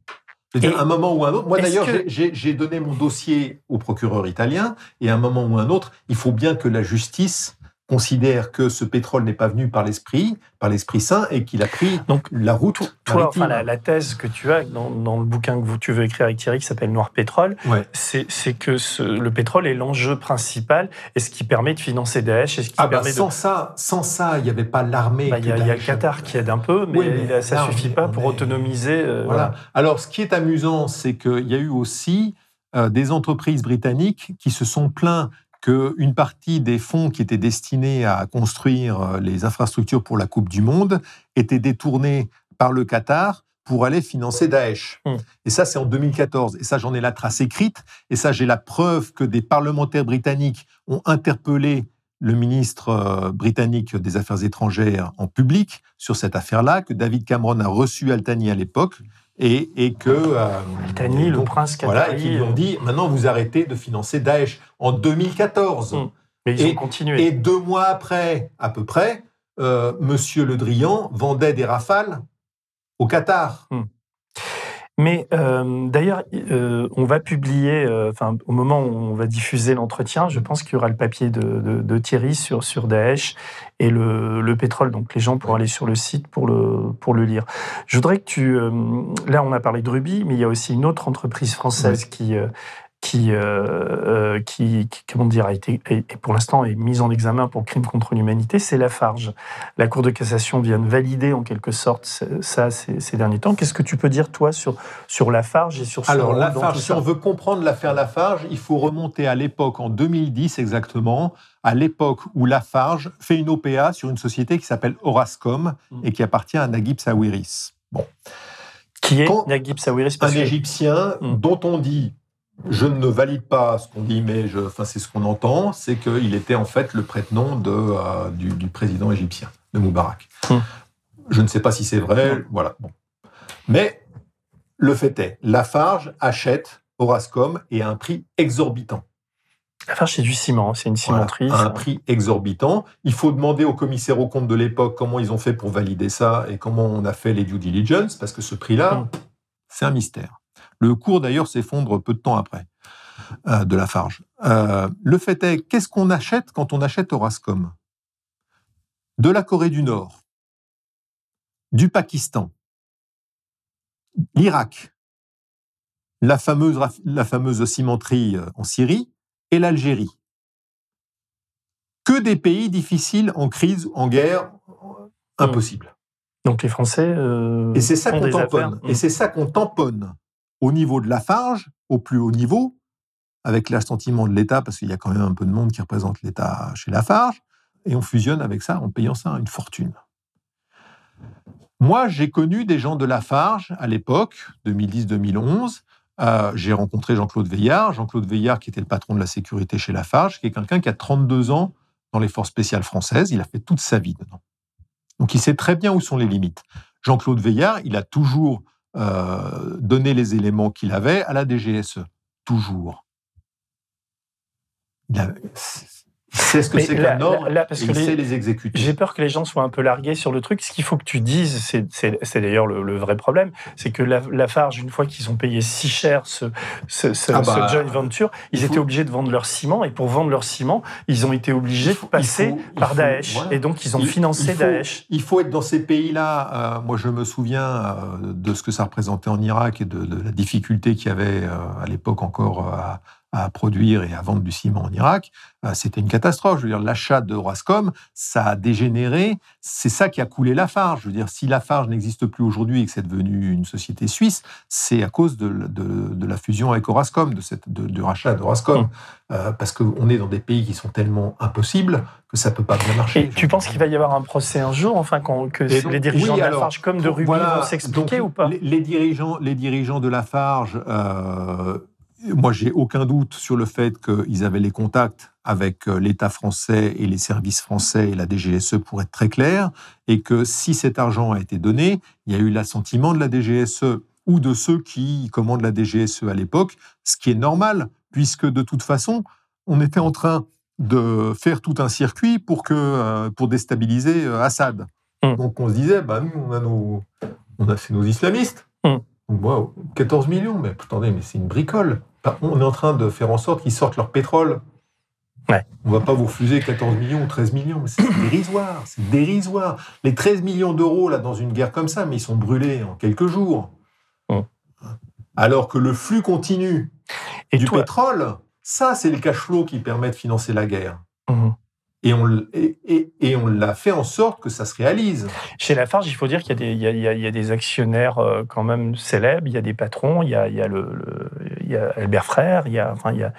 À un moment ou un autre. Moi, d'ailleurs, j'ai donné mon dossier au procureur italien, et à un moment ou un autre, il faut bien que la justice considère que ce pétrole n'est pas venu par l'esprit, par l'esprit saint, et qu'il a pris Donc, la route. Toi, enfin, la, thèse que tu as dans, le bouquin que tu veux écrire avec Thierry, qui s'appelle Noir Pétrole, c'est que le pétrole est l'enjeu principal et ce qui permet de financer Daesh. Et ce qui ah bah, permet sans ça, sans ça, il n'y avait pas l'armée. Bah, il y, a le Qatar qui aide un peu, mais, ça ne suffit pas pour autonomiser. Euh, voilà. Alors, ce qui est amusant, c'est qu'il y a eu aussi euh, des entreprises britanniques qui se sont plaints qu'une partie des fonds qui étaient destinés à construire euh, les infrastructures pour la Coupe du Monde étaient détournés par le Qatar pour aller financer Daesh. Hmm. Et ça, c'est en 2014. Et ça, j'en ai la trace écrite. Et ça, j'ai la preuve que des parlementaires britanniques ont interpellé le ministre euh, britannique des Affaires étrangères en public sur cette affaire-là, que David Cameron a reçu Altani à l'époque, et, et que euh, le prince voilà, et qui lui ont dit maintenant vous arrêtez de financer Daesh en 2014. Hum. Mais ils et, ont continué. Et deux mois après, à peu près, euh, Monsieur Le Drian vendait des rafales au Qatar. Hum. Mais euh, d'ailleurs, euh, on va publier, euh, enfin, au moment où on va diffuser l'entretien, je pense qu'il y aura le papier de, Thierry sur, sur Daesh et le, pétrole. Donc les gens pourront aller sur le site pour le, pour le lire. Je voudrais que tu. là, on a parlé de Ruby, mais il y a aussi une autre entreprise française qui, qui, euh, euh, qui, comment dire, a été, et pour l'instant est mise en examen pour crime contre l'humanité, c'est Lafarge. La Cour de cassation vient de valider en quelque sorte ça ces, derniers temps. Qu'est-ce que tu peux dire, toi, sur, sur Lafarge et sur ce Alors, Lafarge, si on veut comprendre l'affaire Lafarge, il faut remonter à l'époque, en 2010 exactement, à l'époque où Lafarge fait une OPA sur une société qui s'appelle Orascom mmh. et qui appartient à Naguib Sawiris. Bon. Qui est Naguib Sawiris Un Égyptien mmh. dont on dit je ne valide pas ce qu'on dit, mais je, enfin, c'est ce qu'on entend, c'est qu'il était en fait le prête-nom de, euh, du, président égyptien, de Moubarak. Hum. Je ne sais pas si c'est vrai, voilà. Bon. Mais le fait est, Lafarge achète Orascom et à un prix exorbitant. Lafarge, c'est du ciment, c'est une cimenterie. à un prix exorbitant. Il faut demander aux commissaires aux comptes de l'époque comment ils ont fait pour valider ça et comment on a fait les due diligence, parce que ce prix-là, hum. c'est un mystère. Le cours, d'ailleurs, s'effondre peu de temps après euh, de la Farge. Euh, le fait est, qu'est-ce qu'on achète quand on achète Orascom? De la Corée du Nord, du Pakistan, l'Irak, la fameuse, la fameuse cimenterie euh, en Syrie et l'Algérie. Que des pays difficiles en crise, en guerre, impossible. Donc les Français. et c'est ça qu'on tamponne. Et c'est ça qu'on tamponne au niveau de la Farge, au plus haut niveau, avec l'assentiment de l'État, parce qu'il y a quand même un peu de monde qui représente l'État chez Lafarge, et on fusionne avec ça en payant ça une fortune. Moi, j'ai connu des gens de Lafarge à l'époque, 2010-2011, euh, j'ai rencontré Jean-Claude Veillard. Jean-Claude Veillard, qui était le patron de la sécurité chez Lafarge, qui est quelqu'un qui a 32 ans dans les forces spéciales françaises. Il a fait toute sa vie dedans. Donc il sait très bien où sont les limites. Jean-Claude Veillard, il a toujours euh, donné les éléments qu'il avait à la DGSE. Toujours. Il c'est ce que c'est qu'un ordre, là- parce et que il les- sait les exécuter. J'ai peur que les gens soient un peu largués sur le truc. Ce qu'il faut que tu dises, c'est- d'ailleurs le, le vrai problème, c'est que la, Lafarge, une fois qu'ils ont payé si cher ce, ce, ce- Ah bah, ce joint venture, ils faut- étaient obligés de vendre leur ciment. Et pour vendre leur ciment, ils ont été obligés faut- de passer faut- par Daesh. voilà. Et donc, ils ont Il- financé il Daesh. Il faut être dans ces pays-là. Euh, moi, je me souviens euh, de ce que ça représentait en Irak et de, de la difficulté qu'il y avait euh, à l'époque encore à, à produire et à vendre du ciment en Irak. Euh, C'était une catastrophe. Je veux dire, l'achat de Orascom, ça a dégénéré. C'est ça qui a coulé Lafarge. Je veux dire, si Lafarge n'existe plus aujourd'hui et que c'est devenu une société suisse, c'est à cause de, de- de la fusion avec Orascom, de cette, de- du rachat d'Orascom. Mm. Euh, parce qu'on est dans des pays qui sont tellement impossibles que ça peut pas bien marcher. Et tu penses qu'il va y avoir un procès un jour, enfin, que donc, les dirigeants oui, de alors, Lafarge comme de Ruby Voilà, vont s'expliquer ou pas? les, les dirigeants, les dirigeants de Lafarge, euh, moi, j'ai aucun doute sur le fait qu'ils avaient les contacts avec euh, l'État français et les services français et la DGSE pour être très clair, et que si cet argent a été donné, il y a eu l'assentiment de la DGSE ou de ceux qui commandent la DGSE à l'époque, ce qui est normal, puisque de toute façon, on était en train de faire tout un circuit pour, que, euh, pour déstabiliser euh, Assad. Hmm. Donc on se disait, bah, nous, on a nos, on a nos islamistes. Hmm. Wow, 14 millions, mais attendez, mais c'est une bricole. On est en train de faire en sorte qu'ils sortent leur pétrole. Ouais. On va pas vous refuser 14 millions ou 13 millions, mais c'est dérisoire, c'est dérisoire. Les 13 millions d'euros là dans une guerre comme ça, mais ils sont brûlés en quelques jours. Alors que le flux continu Et du toi, pétrole, ça c'est le cash flow qui permet de financer la guerre. Mhm. Et on, l- et, et- et on l'a fait en sorte que ça se réalise. Chez Lafarge, il faut dire qu'il y a des, y y a- actionnaires euh, quand même célèbres, il y a des patrons, il y a, il y a, le, y a Albert Frère, il y a, enfin, il y a,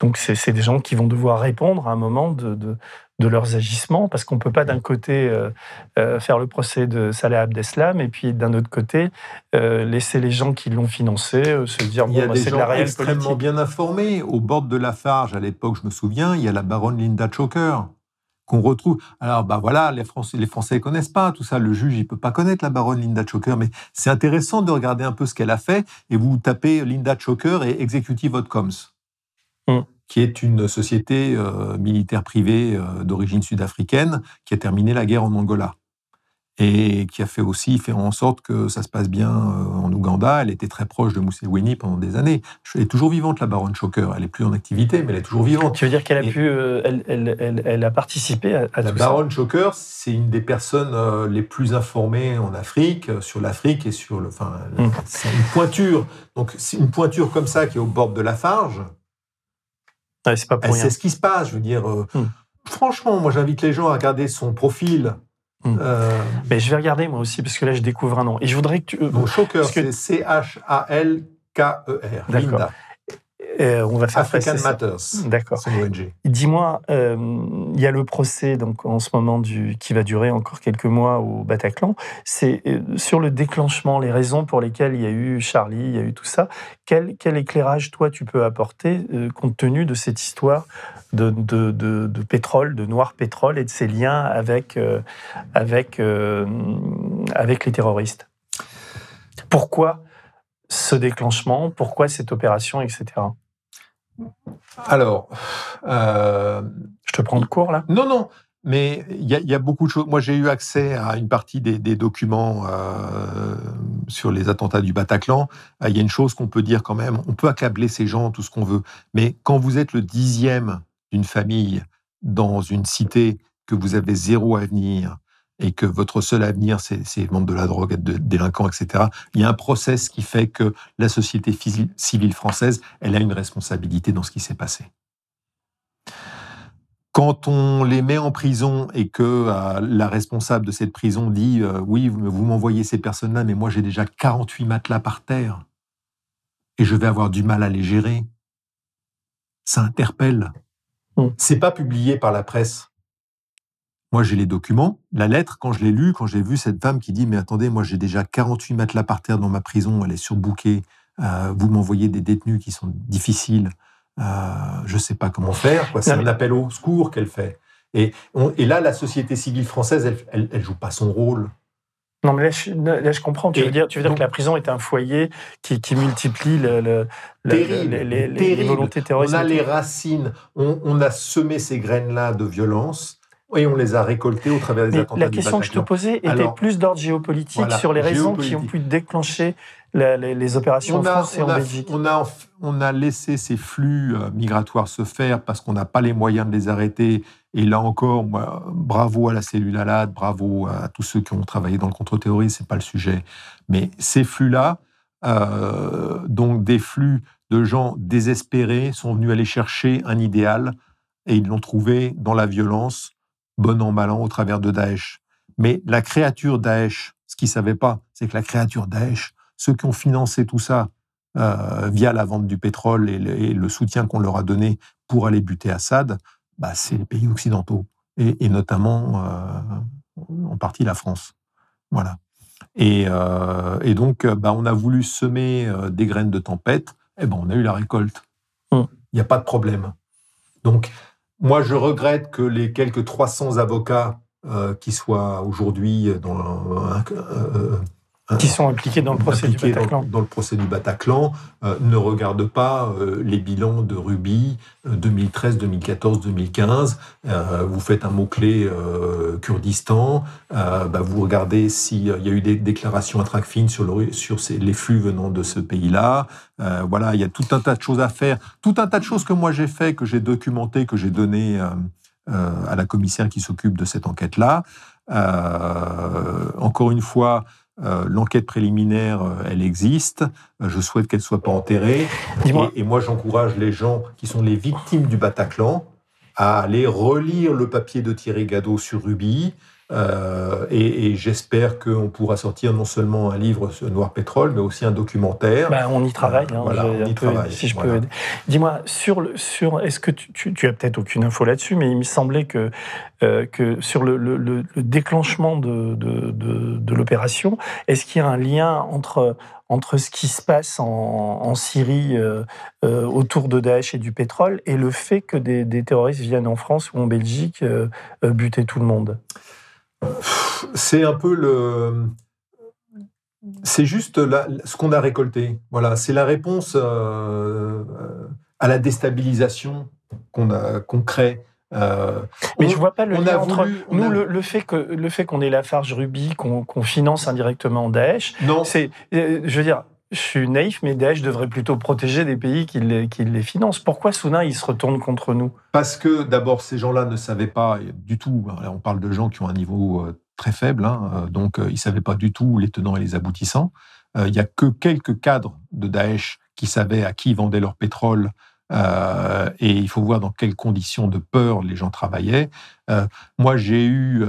donc c'est des gens qui vont devoir répondre à un moment de, de, de leurs agissements, parce qu'on ne peut pas d'un côté euh, euh, faire le procès de Salah Abdeslam et puis d'un autre côté euh, laisser les gens qui l'ont financé se dire Il y a bon, bah, des c'est de la réelle extrêmement politique. bien informés. Au bord de Lafarge, à l'époque, je me souviens, il y a la baronne Linda Choker qu'on retrouve. Alors, bah voilà, les Français, les Français connaissent pas tout ça. Le juge, il peut pas connaître la baronne Linda Choker, mais c'est intéressant de regarder un peu ce qu'elle a fait. Et vous tapez Linda Choker et Executive Outcomes, Hmm. qui est une société euh, militaire privée euh, d'origine sud-africaine qui a terminé la guerre en Angola et qui a fait aussi fait en sorte que ça se passe bien euh, en Ouganda. Elle était très proche de Museveni pendant des années. Elle est toujours vivante, la baronne Choker. Elle est plus en activité, mais elle est toujours vivante. Tu veux dire qu'elle a Et- pu, euh, elle, elle, elle, elle a participé à, à La tout ça? baronne Choker, c'est une des personnes euh, les plus informées en Afrique, sur l'Afrique et sur le. Enfin, Mm. c'est une pointure. Donc, c'est une pointure comme ça qui est au bord de la Farge. Ouais, c'est pas pour Elle rien. ce qui se passe. Je veux dire, euh, Mm. franchement, moi, j'invite les gens à regarder son profil. Mm. Euh, Mais je vais regarder moi aussi parce que là je découvre un nom et je voudrais que tu, euh, Bon, Choker, que- c'est C-H-A-L-K-E-R. D'accord. Euh, on va faire African. Matters. D'accord. Dis-moi, euh, il y a le procès donc en ce moment du qui va durer encore quelques mois au Bataclan. C'est euh, sur le déclenchement, les raisons pour lesquelles il y a eu Charlie, il y a eu tout ça. Quel, quel éclairage toi tu peux apporter compte tenu de cette histoire de, de, de- de pétrole, de noir pétrole et de ses liens avec avec avec les terroristes? Pourquoi ce déclenchement? Pourquoi cette opération, etc. Alors, euh, Je te prends de court là? Non, non, mais il y, a- il y a beaucoup de choses. Moi, j'ai eu accès à une partie des, des documents euh, sur les attentats du Bataclan. Euh, Il y a une chose qu'on peut dire quand même. On peut accabler ces gens, tout ce qu'on veut. Mais quand vous êtes le dixième d'une famille dans une cité, que vous avez zéro avenir et que votre seul avenir, c'est c'est vendre de la drogue, être de- délinquant, etc., il y a un process qui fait que la société civile française, elle a une responsabilité dans ce qui s'est passé. Quand on les met en prison et que euh, la responsable de cette prison dit euh, Oui, vous, vous m'envoyez ces personnes-là, mais moi j'ai déjà 48 matelas par terre et je vais avoir du mal à les gérer, ça interpelle. Mm. C'est pas publié par la presse. Moi, j'ai les documents. La lettre, quand je l'ai lue, quand j'ai vu cette femme qui dit Mais attendez, moi j'ai déjà 48 matelas par terre dans ma prison, elle est surbookée, euh, vous m'envoyez des détenus qui sont difficiles, euh, je ne sais pas comment faire. C'est un appel au secours qu'elle fait. Et, et, là, la société civile française, elle ne joue pas son rôle. Non, mais là, je, comprends. Tu veux dire, tu veux dire que la prison est un foyer qui, multiplie le, les, volontés terroristes. On a les racines, on, a semé ces graines-là de violence et on les a récoltées au travers des mais attentats La question que je te posais était plus d'ordre géopolitique sur les raisons qui ont pu déclencher les, opérations en France et en Belgique. On a, on a laissé ces flux euh, migratoires se faire parce qu'on n'a pas les moyens de les arrêter et là encore, bravo à la cellule Alad, bravo à tous ceux qui ont travaillé dans le contre-terrorisme, c'est pas le sujet. Mais ces flux-là, euh, donc des flux de gens désespérés, sont venus aller chercher un idéal et ils l'ont trouvé dans la violence, bon an mal an, au travers de Daesh. Mais la créature Daesh, ce qu'ils ne savaient pas, c'est que la créature Daesh, ceux qui ont financé tout ça euh, via la vente du pétrole et le soutien qu'on leur a donné pour aller buter Assad, bah, c'est les pays occidentaux, et, notamment euh, en partie la France. Voilà. Et, euh, donc, bah, on a voulu semer des graines de tempête, et ben, on a eu la récolte. Hum. Il n'y a pas de problème. Donc, moi, je regrette que les quelques 300 avocats qui soient aujourd'hui dans qui sont impliqués dans le procès du Bataclan. Dans, le procès du Bataclan, euh, ne regardent pas euh, les bilans de Ruby 2013, 2014, 2015. vous faites un mot-clé euh, Kurdistan, bah, vous regardez s'il y a eu des déclarations à Tracfin sur, le, sur les flux venant de ce pays-là. voilà, il y a tout un tas de choses à faire, tout un tas de choses que moi j'ai fait, que j'ai documenté, que j'ai donné à la commissaire qui s'occupe de cette enquête-là. encore une fois, euh, l'enquête préliminaire, euh, elle existe. Euh, je souhaite qu'elle ne soit pas enterrée. Et, et, moi, j'encourage les gens qui sont les victimes du Bataclan à aller relire le papier de Thierry Gadot sur Ruby, euh, et, j'espère qu'on pourra sortir non seulement un livre Noir Pétrole, mais aussi un documentaire. Ben, on y travaille. Hein, voilà, on y travaille. Si je peux. Dis-moi, sur, le, sur, est-ce que tu, tu, as peut-être aucune info là-dessus, mais il me semblait que, euh, que sur le, le, déclenchement de, de, de, l'opération, est-ce qu'il y a un lien entre entre ce qui se passe en, en Syrie euh, autour de Daesh et du pétrole et le fait que des, des terroristes viennent en France ou en Belgique buter tout le monde? C'est un peu le. C'est juste ce qu'on a récolté. Voilà, c'est la réponse euh, à la déstabilisation qu'on qu'on crée. Euh, mais je vois pas le lien entre nous le, fait que le fait qu'on ait la farge Ruby, qu'on finance indirectement Daesh. Non, c'est, euh, je veux dire, je suis naïf, mais Daesh devrait plutôt protéger des pays qui les, financent. Pourquoi soudain ils se retournent contre nous? Parce que d'abord, ces gens-là ne savaient pas du tout. On parle de gens qui ont un niveau euh, très faible, hein, euh, donc euh, ils ne savaient pas du tout les tenants et les aboutissants. Il n'y a que quelques cadres de Daesh qui savaient à qui ils vendaient leur pétrole. et il faut voir dans quelles conditions de peur les gens travaillaient. moi, j'ai eu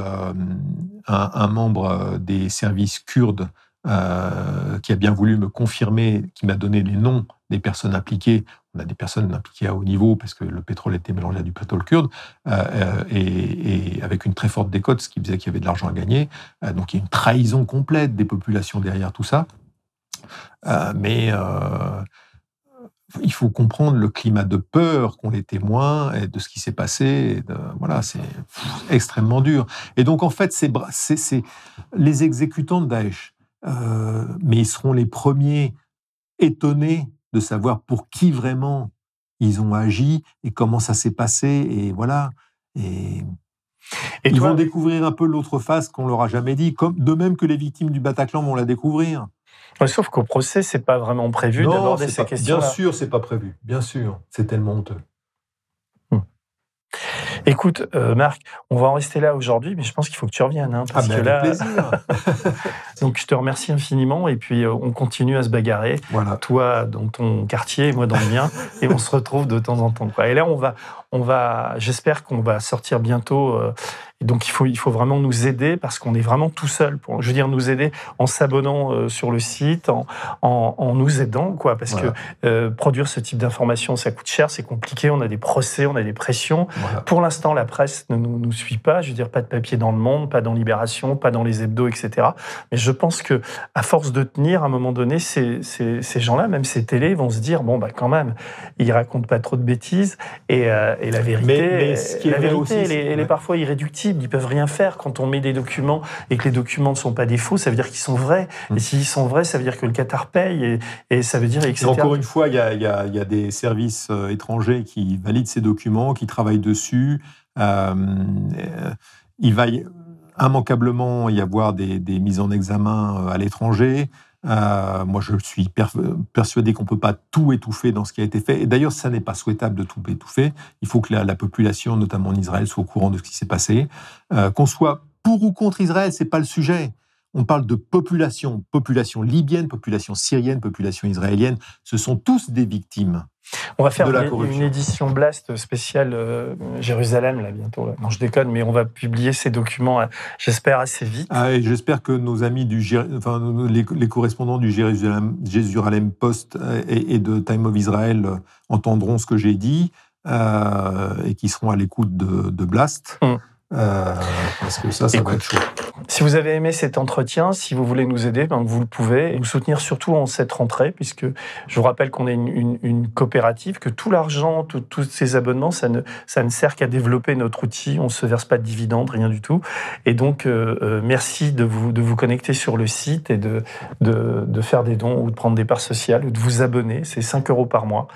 un, membre des services kurdes euh, qui a bien voulu me confirmer, qui m'a donné les noms des personnes impliquées. On a des personnes impliquées à haut niveau parce que le pétrole était mélangé à du pétrole kurde euh, euh, et, avec une très forte décote, ce qui faisait qu'il y avait de l'argent à gagner. donc il y a une trahison complète des populations derrière tout ça. mais il faut comprendre le climat de peur qu'ont les témoins et de ce qui s'est passé. voilà, c'est extrêmement dur. Et donc, en fait, c'est les exécutants de Daesh euh, mais ils seront les premiers étonnés de savoir pour qui vraiment ils ont agi et comment ça s'est passé. Et voilà. Et, ils vont découvrir un peu l'autre face qu'on leur a jamais dit, comme de même que les victimes du Bataclan vont la découvrir. sauf qu'au procès, c'est pas vraiment prévu d'aborder ces questions. Bien sûr, c'est pas prévu. Bien sûr, c'est tellement honteux. Écoute, euh, Marc, on va en rester là aujourd'hui, mais je pense qu'il faut que tu reviennes. Hein, parce ah, que là... plaisir. Donc, je te remercie infiniment et puis euh, on continue à se bagarrer. Voilà. Toi dans ton quartier, moi dans le mien, et on se retrouve de temps en temps. Et là, on va, on va, j'espère qu'on va sortir bientôt. Euh, Et donc il faut, il faut vraiment nous aider parce qu'on est vraiment tout seul. Pour, je veux dire, nous aider en s'abonnant euh, sur le site, en, en, nous aidant, quoi. Parce que euh, produire ce type d'information, ça coûte cher, c'est compliqué, on a des procès, on a des pressions. Pour l'instant, la presse ne nous, nous, suit pas. Je veux dire, pas de papier dans le monde, pas dans Libération, pas dans les hebdos, etc. Mais je pense que à force de tenir, à un moment donné, ces, ces, ces gens-là, même ces télés, vont se dire bon, bah quand même, ils racontent pas trop de bêtises et, euh, et la vérité, ce qui la vérité, elle, est, parfois irréductible. Ils peuvent rien faire quand on met des documents et que les documents ne sont pas des faux. Ça veut dire qu'ils sont vrais. Mm. Et s'ils sont vrais, ça veut dire que le Qatar paye et, et ça veut dire etc. Encore une fois, il y a, y, a, y a, des services euh, étrangers qui valident ces documents, qui travaillent dessus. Euh, il va immanquablement y avoir des, des mises en examen à l'étranger. Euh, moi, je suis persuadé qu'on ne peut pas tout étouffer dans ce qui a été fait. Et d'ailleurs, ça n'est pas souhaitable de tout étouffer. Il faut que la, population, notamment en Israël, soit au courant de ce qui s'est passé. Euh, qu'on soit pour ou contre Israël, c'est pas le sujet. On parle de population, population libyenne, population syrienne, population israélienne. Ce sont tous des victimes on va faire une, édition Blast spéciale euh, Jérusalem là bientôt. Non, je déconne, mais on va publier ces documents, euh, j'espère assez vite. Ah, et j'espère que nos amis du, enfin les, correspondants du Jérusalem, Jérusalem Post euh, et, de Time of Israel entendront ce que j'ai dit et qui seront à l'écoute de, Blast. Hum. Euh, parce que ça, ça va être chaud. Si vous avez aimé cet entretien, si vous voulez nous aider, ben vous le pouvez. Et nous soutenir surtout en cette rentrée, puisque je vous rappelle qu'on est une, une, coopérative, que tout l'argent, tous ces abonnements, ça ne, ça ne sert qu'à développer notre outil. On ne se verse pas de dividendes, rien du tout. Et donc, euh, euh, merci de vous, de vous connecter sur le site et de, de, de faire des dons ou de prendre des parts sociales ou de vous abonner. C'est 5 euros par mois.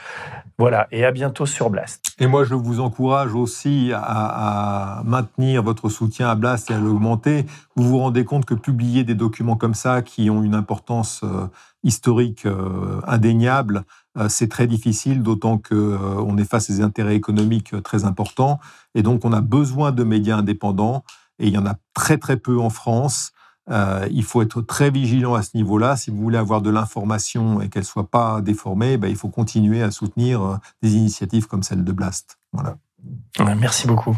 Voilà, et à bientôt sur Blast. Et moi, je vous encourage aussi à, maintenir votre soutien à Blast et à l'augmenter. Vous vous rendez compte que publier des documents comme ça, qui ont une importance euh, historique euh, indéniable, euh, c'est très difficile, d'autant qu'on est face à des intérêts économiques très importants. Et donc, on a besoin de médias indépendants, et il y en a très très peu en France. Il faut être très vigilant à ce niveau-là. Si vous voulez avoir de l'information et qu'elle ne soit pas déformée, ben, il faut continuer à soutenir des initiatives comme celle de Blast. Voilà. Merci beaucoup.